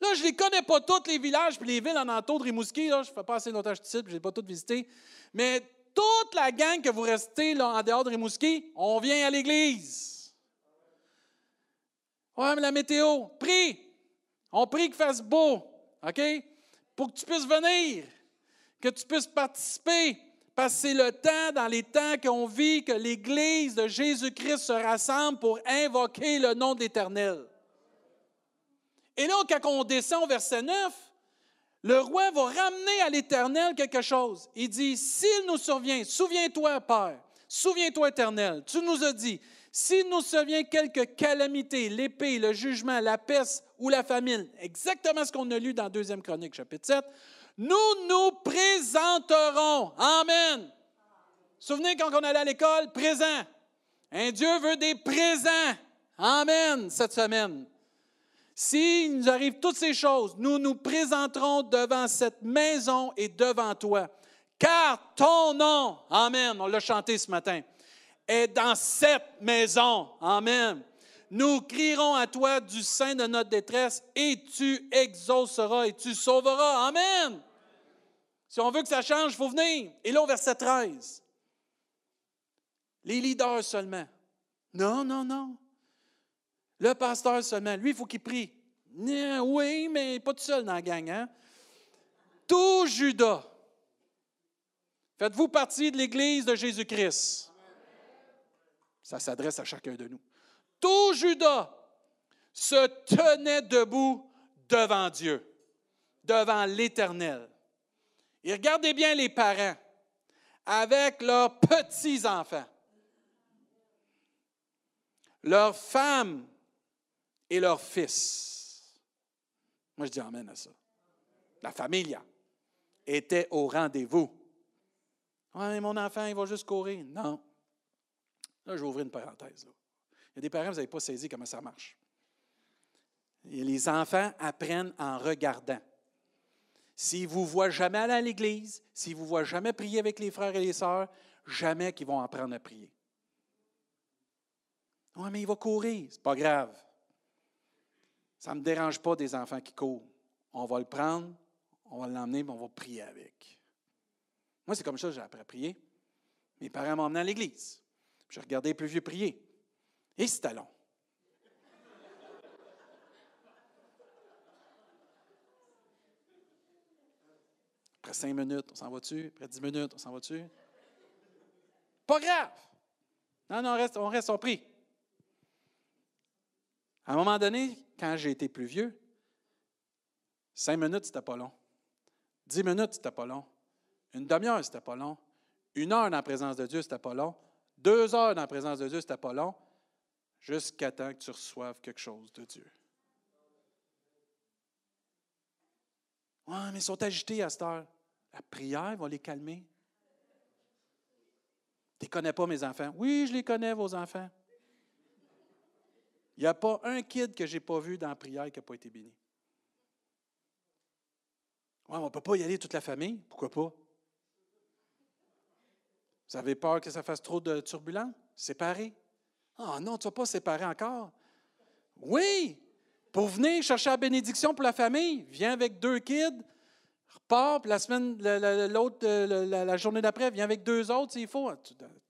[SPEAKER 1] Là, je ne les connais pas tous, les villages puis les villes en entour de Rimouski. Là, je ne fais pas assez longtemps que je je n'ai pas toutes visité. Mais toute la gang que vous restez là, en dehors de Rimouski, on vient à l'église. Ouais, mais la météo, prie. On prie qu'il fasse beau, OK? Pour que tu puisses venir, que tu puisses participer. Parce que c'est le temps, dans les temps qu'on vit, que l'Église de Jésus-Christ se rassemble pour invoquer le nom de l'Éternel. Et là, quand on descend au verset 9, le roi va ramener à l'Éternel quelque chose. Il dit, s'il nous survient, souviens-toi, Père, souviens-toi, Éternel, tu nous as dit, s'il nous survient quelque calamité, l'épée, le jugement, la peste ou la famine, exactement ce qu'on a lu dans 2 Chronique, chapitre 7, nous nous présenterons. Amen. Souvenez quand on allait à l'école, présent. Un Dieu veut des présents. Amen cette semaine. S'il nous arrive toutes ces choses, nous nous présenterons devant cette maison et devant toi. Car ton nom, Amen, on l'a chanté ce matin, est dans cette maison. Amen. Nous crierons à toi du sein de notre détresse et tu exauceras et tu sauveras. Amen. Si on veut que ça change, il faut venir. Et là, au verset 13, les leaders seulement. Non, non, non. Le pasteur seulement, lui, il faut qu'il prie. Oui, mais pas tout seul dans la gang. Hein? Tout Judas. Faites-vous partie de l'Église de Jésus-Christ. Ça s'adresse à chacun de nous. Tout Judas se tenait debout devant Dieu, devant l'Éternel. Et regardez bien les parents avec leurs petits-enfants, leurs femmes et leurs fils. Moi, je dis Amen à ça. La famille était au rendez-vous. Oui, mon enfant, il va juste courir. Non. Là, je vais ouvrir une parenthèse. Il y a des parents, vous n'avez pas saisi comment ça marche. les enfants apprennent en regardant. S'ils ne vous voient jamais aller à l'église, s'ils ne vous voient jamais prier avec les frères et les sœurs, jamais qu'ils vont apprendre à prier. Oui, mais il va courir. C'est pas grave. Ça ne me dérange pas des enfants qui courent. On va le prendre, on va l'emmener, on va prier avec. Moi, c'est comme ça que j'ai appris à prier. Mes parents m'ont emmené à l'église. Je regardais les plus vieux prier. Et c'était long. Après cinq minutes, on s'en va-tu? Après dix minutes, on s'en va-tu? Pas grave. Non, non, on reste, on reste, on prie. À un moment donné, quand j'ai été plus vieux, cinq minutes, c'était pas long. Dix minutes, c'était pas long. Une demi-heure, c'était pas long. Une heure dans la présence de Dieu, c'était pas long. Deux heures dans la présence de Dieu, c'était pas long. Jusqu'à temps que tu reçoives quelque chose de Dieu. Oui, mais ils sont agités à cette heure. La prière va les calmer. Tu ne connais pas mes enfants? Oui, je les connais, vos enfants. Il n'y a pas un kid que je n'ai pas vu dans la prière qui n'a pas été béni. Ouais, on ne peut pas y aller toute la famille. Pourquoi pas? Vous avez peur que ça fasse trop de turbulence? Séparer. Ah non, tu ne vas pas séparer encore. Oui, pour venir chercher la bénédiction pour la famille, viens avec deux kids, repars, puis la semaine, l'autre, la, journée d'après, viens avec deux autres s'il faut.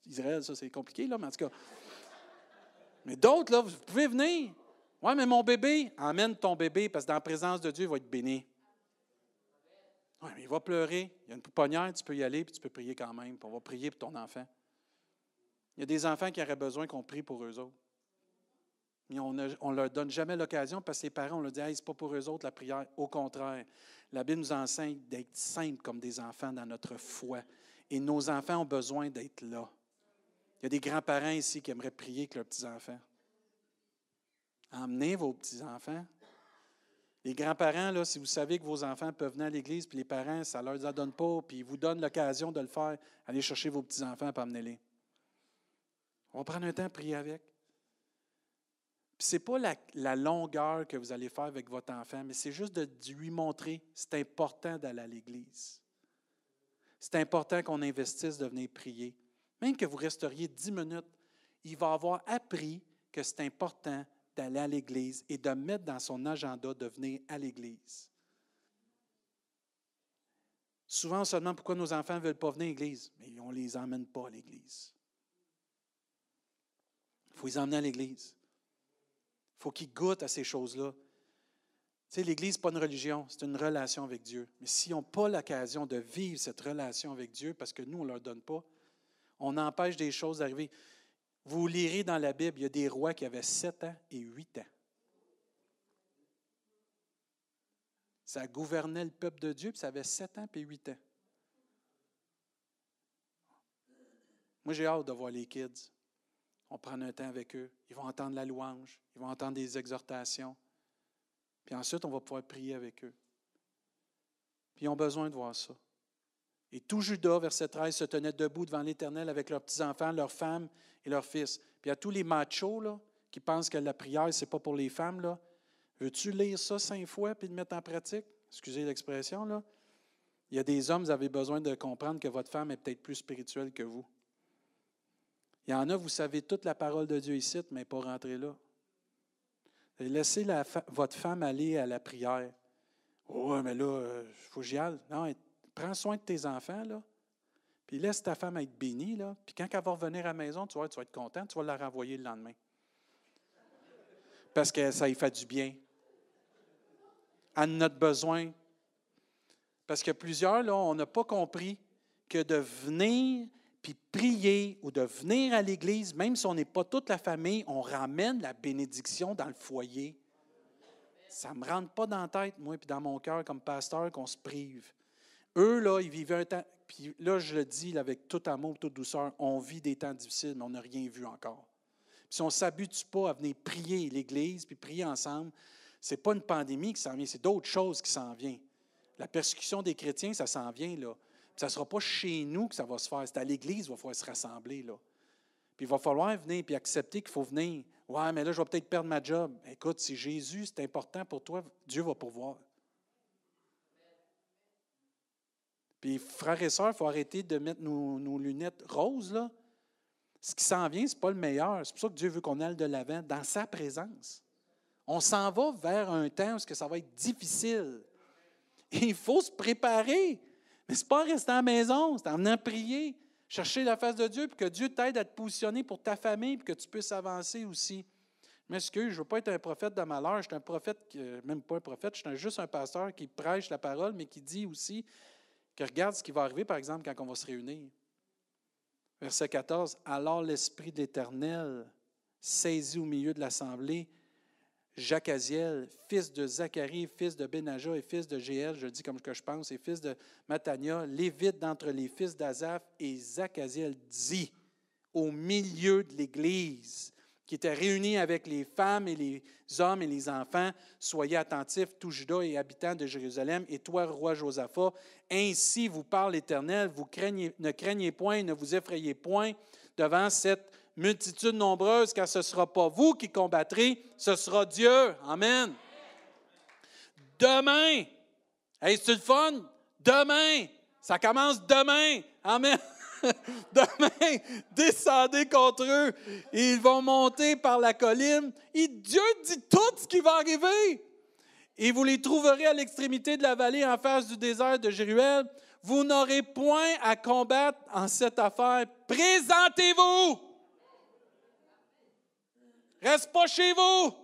[SPEAKER 1] Israël, ça c'est compliqué, là, mais en tout cas. Mais d'autres, là, vous pouvez venir. Ouais, mais mon bébé, emmène ton bébé parce que dans la présence de Dieu, il va être béni. Oui, mais il va pleurer. Il y a une pouponnière, tu peux y aller, puis tu peux prier quand même. Puis on va prier pour ton enfant. Il y a des enfants qui auraient besoin qu'on prie pour eux autres. Mais on ne leur donne jamais l'occasion parce que les parents, on leur dit hey, c'est pas pour eux autres la prière. Au contraire, la Bible nous enseigne d'être simples comme des enfants dans notre foi. Et nos enfants ont besoin d'être là. Il y a des grands-parents ici qui aimeraient prier avec leurs petits-enfants. Emmenez vos petits-enfants. Les grands-parents, là, si vous savez que vos enfants peuvent venir à l'église, puis les parents, ça ne leur donne pas, puis ils vous donnent l'occasion de le faire, allez chercher vos petits-enfants et amenez-les. On va prendre un temps à prier avec. Ce n'est pas la, longueur que vous allez faire avec votre enfant, mais c'est juste de, lui montrer c'est important d'aller à l'église. C'est important qu'on investisse de venir prier. Même que vous resteriez dix minutes, il va avoir appris que c'est important d'aller à l'église et de mettre dans son agenda de venir à l'église. Souvent, on se demande pourquoi nos enfants ne veulent pas venir à l'église, mais on ne les emmène pas à l'église. Il faut les emmener à l'église. Il faut qu'ils goûtent à ces choses-là. Tu sais, l'Église, ce n'est pas une religion, c'est une relation avec Dieu. Mais s'ils n'ont pas l'occasion de vivre cette relation avec Dieu, parce que nous, on ne leur donne pas, on empêche des choses d'arriver. Vous lirez dans la Bible, il y a des rois qui avaient 7 ans et 8 ans. Ça gouvernait le peuple de Dieu, puis ça avait 7 ans et 8 ans. Moi, j'ai hâte de voir les kids. On prend un temps avec eux. Ils vont entendre la louange, ils vont entendre des exhortations. Puis ensuite, on va pouvoir prier avec eux. Puis ils ont besoin de voir ça. Et tout Judas, verset 13, se tenait debout devant l'Éternel avec leurs petits-enfants, leurs femmes et leurs fils. Puis à tous les machos qui pensent que la prière, ce n'est pas pour les femmes, veux-tu lire ça cinq fois puis le mettre en pratique? Excusez l'expression. Il y a des hommes, vous avez besoin de comprendre que votre femme est peut-être plus spirituelle que vous. Il y en a, vous savez toute la parole de Dieu ici, mais pas rentrer là. Laissez votre femme aller à la prière. Oh, mais là, il euh, faut que j'y aille. Non, prends soin de tes enfants, là. Puis laisse ta femme être bénie, là. Puis quand elle va revenir à la maison, tu vas, tu vas être content, tu vas la renvoyer le lendemain. Parce que ça y fait du bien. À notre besoin. Parce que plusieurs, là, on n'a pas compris que de venir puis prier ou de venir à l'Église, même si on n'est pas toute la famille, on ramène la bénédiction dans le foyer. Ça ne me rentre pas dans la tête, moi, puis dans mon cœur comme pasteur, qu'on se prive. Eux, là, ils vivaient un temps, puis là, je le dis avec tout amour, toute douceur, on vit des temps difficiles, mais on n'a rien vu encore. Puis si on ne s'habitue pas à venir prier l'Église, puis prier ensemble, ce n'est pas une pandémie qui s'en vient, c'est d'autres choses qui s'en viennent. La persécution des chrétiens, ça s'en vient, là. Ça ne sera pas chez nous que ça va se faire. C'est à l'Église qu'il va falloir se rassembler. Là. Puis il va falloir venir et accepter qu'il faut venir. Ouais, mais là, je vais peut-être perdre ma job. Écoute, si Jésus, c'est important pour toi, Dieu va pourvoir. Puis, frères et sœurs, il faut arrêter de mettre nos, lunettes roses. Là. Ce qui s'en vient, ce n'est pas le meilleur. C'est pour ça que Dieu veut qu'on aille de l'avant dans sa présence. On s'en va vers un temps où ça va être difficile. Et il faut se préparer. Mais ce n'est pas rester à la maison, c'est en venant prier, chercher la face de Dieu, puis que Dieu t'aide à te positionner pour ta famille, puis que tu puisses avancer aussi. M'excuse, je ne veux pas être un prophète de malheur, je suis un prophète, même pas un prophète, je suis juste un pasteur qui prêche la parole, mais qui dit aussi que regarde ce qui va arriver, par exemple, quand on va se réunir. Verset 14, Alors l'Esprit de l'Éternel saisit au milieu de l'assemblée Jacques fils de Zacharie, fils de Benaja et fils de Jéel, je dis comme que je pense, et fils de Matania, lévite d'entre les fils d'Azaph, et Zachaziel dit au milieu de l'Église, qui était réunie avec les femmes et les hommes et les enfants, Soyez attentifs, tout Judas et habitants de Jérusalem, et toi, roi Josaphat, ainsi vous parle l'Éternel, vous craignez, ne craignez point, ne vous effrayez point devant cette multitude nombreuse, car ce ne sera pas vous qui combattrez, ce sera Dieu. Amen. Demain, hey, c'est le fun? Demain, ça commence demain. Amen. Demain, descendez contre eux. Ils vont monter par la colline. Et Dieu dit tout ce qui va arriver. Et vous les trouverez à l'extrémité de la vallée en face du désert de Jéruel. Vous n'aurez point à combattre en cette affaire. Présentez-vous. Reste pas chez vous.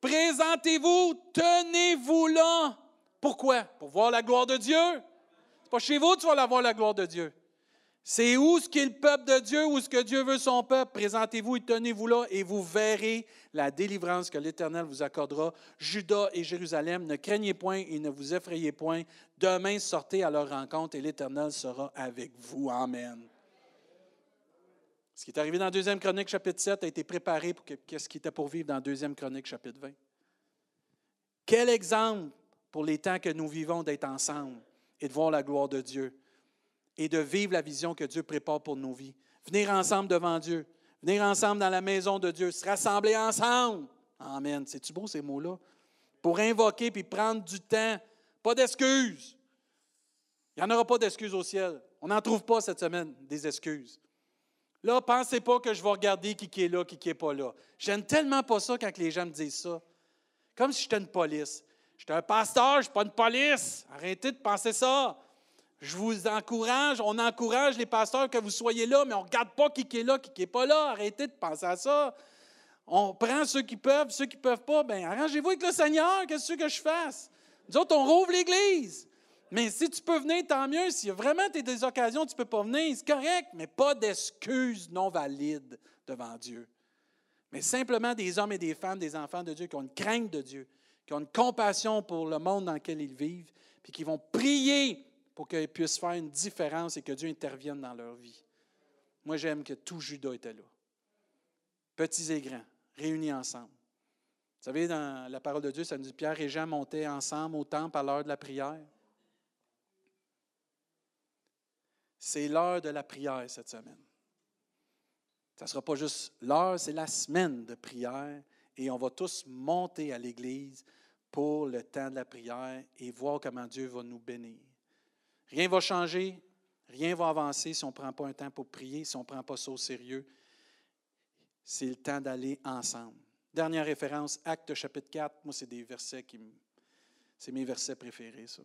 [SPEAKER 1] Présentez-vous, tenez-vous là. Pourquoi? Pour voir la gloire de Dieu. C'est pas chez vous que tu vas la voir la gloire de Dieu. C'est où ce qu'est le peuple de Dieu, où ce que Dieu veut son peuple. Présentez-vous et tenez-vous là et vous verrez la délivrance que l'Éternel vous accordera. Judas et Jérusalem, ne craignez point et ne vous effrayez point. Demain, sortez à leur rencontre et l'Éternel sera avec vous. Amen. Ce qui est arrivé dans 2 Chronique chapitre 7 a été préparé pour ce qui était pour vivre dans 2 Chronique chapitre 20. Quel exemple pour les temps que nous vivons d'être ensemble et de voir la gloire de Dieu et de vivre la vision que Dieu prépare pour nos vies? Venir ensemble devant Dieu, venir ensemble dans la maison de Dieu, se rassembler ensemble. Amen. C'est-tu beau ces mots-là? Pour invoquer puis prendre du temps. Pas d'excuses. Il n'y en aura pas d'excuses au ciel. On n'en trouve pas cette semaine, des excuses. Là, pensez pas que je vais regarder qui, est là, qui, n'est pas là. J'aime tellement pas ça quand les gens me disent ça. Comme si j'étais une police. J'étais un pasteur, je suis pas une police. Arrêtez de penser ça. Je vous encourage, on encourage les pasteurs que vous soyez là, mais on ne regarde pas qui, est là, qui n'est pas là. Arrêtez de penser à ça. On prend ceux qui peuvent, ceux qui ne peuvent pas. Bien, arrangez-vous avec le Seigneur. Qu'est-ce que je fasse? Nous autres, on rouvre l'Église. Mais si tu peux venir, tant mieux. S'il y a vraiment des occasions, tu ne peux pas venir, c'est correct, mais pas d'excuses non valides devant Dieu. Mais simplement des hommes et des femmes, des enfants de Dieu qui ont une crainte de Dieu, qui ont une compassion pour le monde dans lequel ils vivent, puis qui vont prier pour qu'ils puissent faire une différence et que Dieu intervienne dans leur vie. Moi, j'aime que tout Judas était là. Petits et grands, réunis ensemble. Vous savez, dans la parole de Dieu, ça nous dit Pierre et Jean montaient ensemble au temple à l'heure de la prière. C'est l'heure de la prière cette semaine. Ça ne sera pas juste l'heure, c'est la semaine de prière et on va tous monter à l'Église pour le temps de la prière et voir comment Dieu va nous bénir. Rien ne va changer, rien ne va avancer si on ne prend pas un temps pour prier, si on ne prend pas ça au sérieux. C'est le temps d'aller ensemble. Dernière référence, Acte chapitre 4. Moi, c'est des versets qui. C'est mes versets préférés, ça.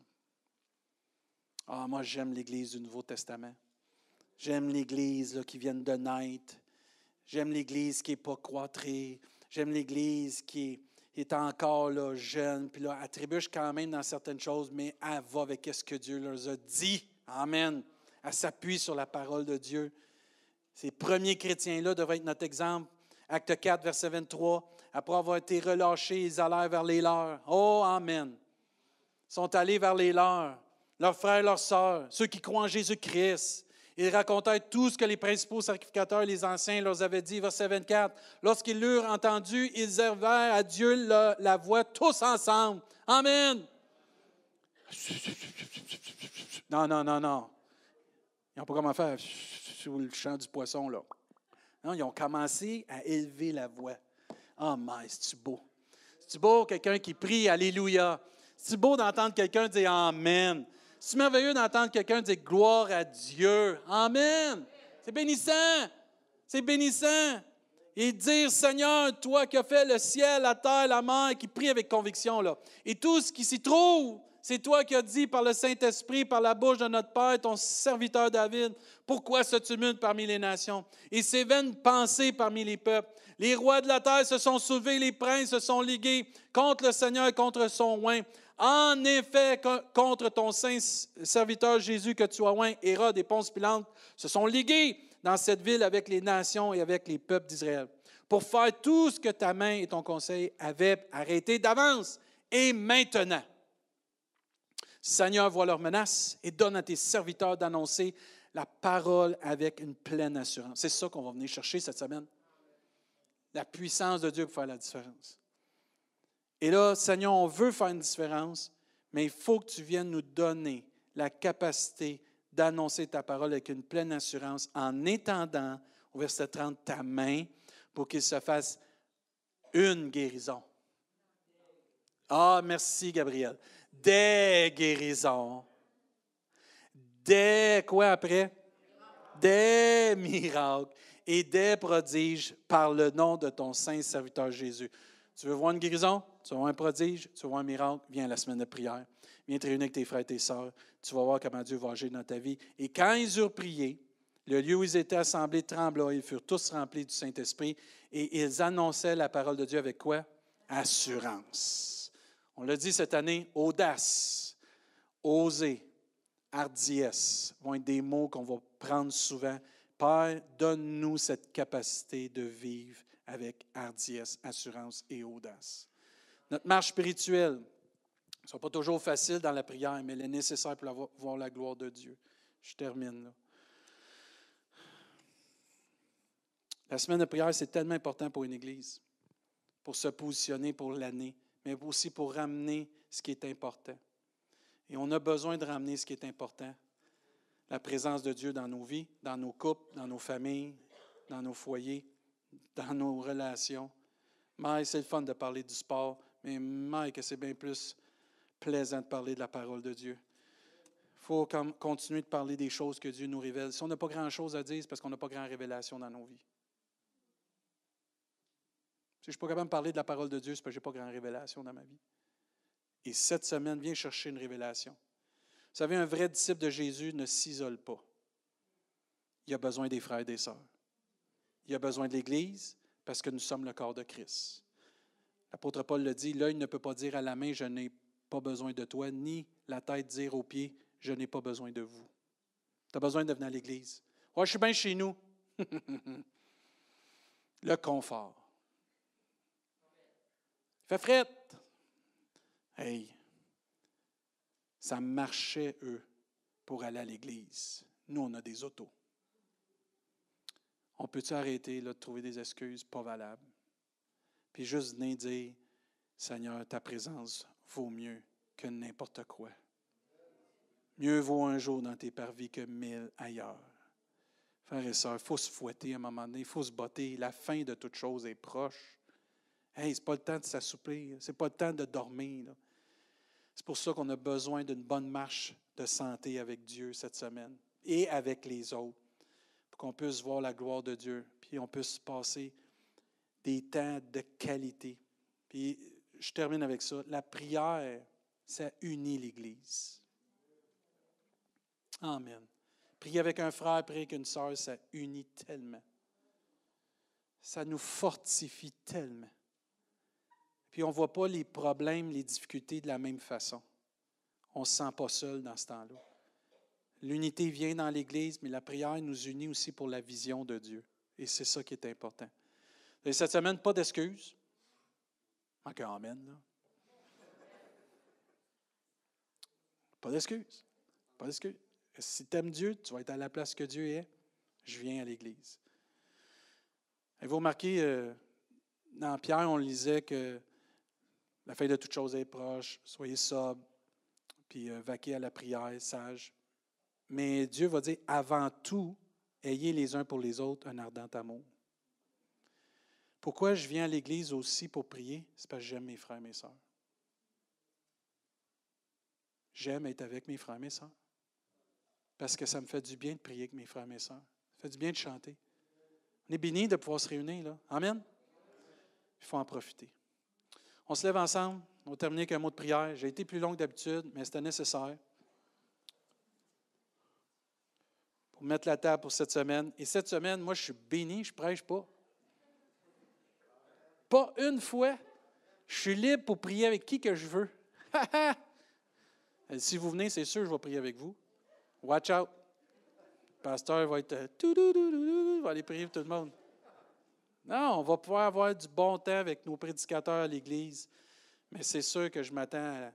[SPEAKER 1] Ah, moi, j'aime l'Église du Nouveau Testament. J'aime l'Église qui vient de naître. J'aime l'Église qui n'est pas croîtrée. J'aime l'Église qui est, encore là, jeune, puis là, elle trébuche quand même dans certaines choses, mais elle va avec ce que Dieu leur a dit. Amen. Elle s'appuie sur la parole de Dieu. Ces premiers chrétiens-là devraient être notre exemple. Acte 4, verset 23. Après avoir été relâchés, ils allèrent vers les leurs. Oh, Amen. Ils sont allés vers les leurs leurs frères, leurs sœurs, ceux qui croient en Jésus-Christ. Ils racontèrent tout ce que les principaux sacrificateurs, les anciens, leur avaient dit. Verset 24. Lorsqu'ils l'eurent entendu, ils élevèrent à Dieu la, voix tous ensemble. Amen. Non, non, non, non. Ils n'ont pas comment faire sur le chant du poisson, là. Non, ils ont commencé à élever la voix. Oh, mais c'est-tu beau? C'est-tu beau, quelqu'un qui prie Alléluia? C'est beau d'entendre quelqu'un dire Amen. C'est merveilleux d'entendre quelqu'un dire gloire à Dieu. Amen. C'est bénissant. C'est bénissant. Et dire, Seigneur, toi qui as fait le ciel, la terre, la mer, qui prie avec conviction, là. Et tout ce qui s'y trouve, c'est toi qui as dit par le Saint-Esprit, par la bouche de notre Père, ton serviteur David, pourquoi ce tumulte parmi les nations? Et ces vaines pensées parmi les peuples. Les rois de la terre se sont soulevés, les princes se sont ligués contre le Seigneur contre son oint. En effet, contre ton saint serviteur Jésus que tu as oint, Hérode et Ponce Pilate se sont ligués dans cette ville avec les nations et avec les peuples d'Israël pour faire tout ce que ta main et ton conseil avaient arrêté d'avance. Et maintenant, Seigneur, vois leurs menaces et donne à tes serviteurs d'annoncer la parole avec une pleine assurance. C'est ça qu'on va venir chercher cette semaine. La puissance de Dieu pour faire la différence. Et là, Seigneur, on veut faire une différence, mais il faut que tu viennes nous donner la capacité d'annoncer ta parole avec une pleine assurance en étendant, au verset 30, ta main pour qu'il se fasse une guérison. Ah, merci, Gabriel. Des guérisons. Des quoi après? Des miracles et des prodiges par le nom de ton saint serviteur Jésus. Tu veux voir une guérison? Tu veux voir un prodige? Tu veux voir un miracle? Viens à la semaine de prière. Viens te réunir avec tes frères et tes sœurs. Tu vas voir comment Dieu va agir dans ta vie. Et quand ils eurent prié, Le lieu où ils étaient assemblés trembla. Ils furent tous remplis du Saint-Esprit et ils annonçaient la parole de Dieu avec quoi? Assurance. On l'a dit cette année, audace, oser, hardiesse vont être des mots qu'on va prendre souvent. Père, donne-nous cette capacité de vivre avec hardiesse, assurance et audace. Notre marche spirituelle ne sont pas toujours facile dans la prière, mais elle est nécessaire pour voir la gloire de Dieu. Je termine là. La semaine de prière, c'est tellement important pour une Église, pour se positionner pour l'année, mais aussi pour ramener ce qui est important. Et on a besoin de ramener ce qui est important. La présence de Dieu dans nos vies, dans nos couples, dans nos familles, dans nos foyers, dans nos relations. Mike, c'est le fun de parler du sport, mais Mike, c'est bien plus plaisant de parler de la parole de Dieu. Il faut continuer de parler des choses que Dieu nous révèle. Si on n'a pas grand-chose à dire, c'est parce qu'on n'a pas grand révélation dans nos vies. Si je ne suis pas capable de parler de la parole de Dieu, c'est parce que je n'ai pas grand révélation dans ma vie. Et cette semaine, viens chercher une révélation. Vous savez, un vrai disciple de Jésus ne s'isole pas. Il a besoin des frères et des sœurs. Il a besoin de l'Église parce que nous sommes le corps de Christ. L'apôtre Paul le dit, l'œil ne peut pas dire à la main, je n'ai pas besoin de toi, ni la tête dire aux pieds, je n'ai pas besoin de vous. Tu as besoin de venir à l'Église. Ouais, je suis bien chez nous. le confort. Fait fret. Hey, ça marchait, eux, pour aller à l'église. Nous, on a des autos. On peut-tu arrêter là, de trouver des excuses pas valables? Puis juste venir dire, Seigneur, ta présence vaut mieux que n'importe quoi. Mieux vaut un jour dans tes parvis que mille ailleurs. Frères et sœurs, il faut se fouetter à un moment donné, il faut se botter. La fin de toute chose est proche. Hey, ce pas le temps de s'assouplir, ce n'est pas le temps de dormir. C'est pour ça qu'on a besoin d'une bonne marche de santé avec Dieu cette semaine et avec les autres, pour qu'on puisse voir la gloire de Dieu, puis on puisse passer des temps de qualité. Puis je termine avec ça. La prière, ça unit l'Église. Amen. Prier avec un frère, prier avec une sœur, ça unit tellement. Ça nous fortifie tellement. Puis on ne voit pas les problèmes, les difficultés de la même façon. On ne se sent pas seul dans ce temps-là. L'unité vient dans l'Église, mais la prière nous unit aussi pour la vision de Dieu. Et c'est ça qui est important. Et cette semaine, pas d'excuses. Encore amen, là. Pas d'excuses. Pas d'excuses. Si tu aimes Dieu, tu vas être à la place que Dieu est. Je viens à l'Église. Et vous remarquez, euh, dans Pierre, on lisait que la fin de toute chose est proche. Soyez sobres, puis euh, vaquez à la prière, sage. Mais Dieu va dire avant tout, ayez les uns pour les autres un ardent amour. Pourquoi je viens à l'Église aussi pour prier? C'est parce que j'aime mes frères et mes sœurs. J'aime être avec mes frères et mes sœurs. Parce que ça me fait du bien de prier avec mes frères et mes sœurs. Ça fait du bien de chanter. On est bénis de pouvoir se réunir. Là. Amen? Il faut en profiter. On se lève ensemble. On va terminer avec un mot de prière. J'ai été plus long que d'habitude, mais c'était nécessaire pour mettre la table pour cette semaine. Et cette semaine, moi, je suis béni, je ne prêche pas. Pas une fois. Je suis libre pour prier avec qui que je veux. si vous venez, c'est sûr, je vais prier avec vous. Watch out. Le pasteur va être tout, va aller prier pour tout le monde. Non, on va pouvoir avoir du bon temps avec nos prédicateurs à l'Église, mais c'est sûr que je m'attends à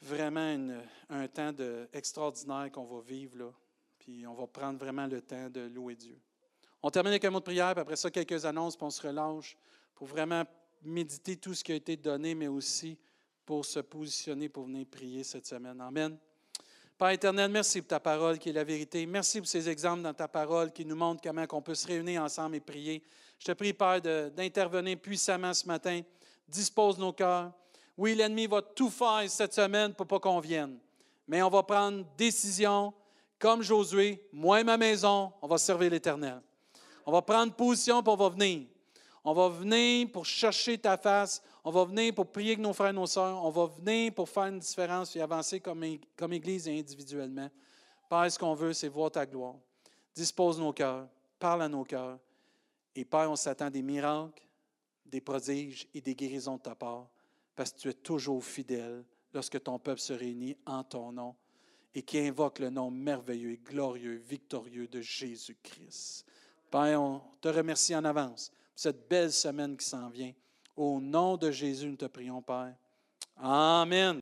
[SPEAKER 1] vraiment un temps extraordinaire qu'on va vivre là. Puis on va prendre vraiment le temps de louer Dieu. On termine avec un mot de prière, puis après ça, quelques annonces, puis on se relâche pour vraiment méditer tout ce qui a été donné, mais aussi pour se positionner pour venir prier cette semaine. Amen. Père éternel, merci pour ta parole qui est la vérité. Merci pour ces exemples dans ta parole qui nous montrent comment on peut se réunir ensemble et prier. Je te prie, Père, d'intervenir puissamment ce matin. Dispose nos cœurs. Oui, l'ennemi va tout faire cette semaine pour pas qu'on vienne. Mais on va prendre décision, comme Josué, moi et ma maison, on va servir l'Éternel. On va prendre position, pour on va venir. On va venir pour chercher ta face. On va venir pour prier avec nos frères et nos sœurs. On va venir pour faire une différence et avancer comme, Église et individuellement. Père, ce qu'on veut, c'est voir ta gloire. Dispose nos cœurs, parle à nos cœurs. Et Père, on s'attend des miracles, des prodiges et des guérisons de ta part, parce que tu es toujours fidèle lorsque ton peuple se réunit en ton nom et qui invoque le nom merveilleux glorieux, victorieux de Jésus-Christ. Père, on te remercie en avance pour cette belle semaine qui s'en vient. Au nom de Jésus, nous te prions, Père. Amen.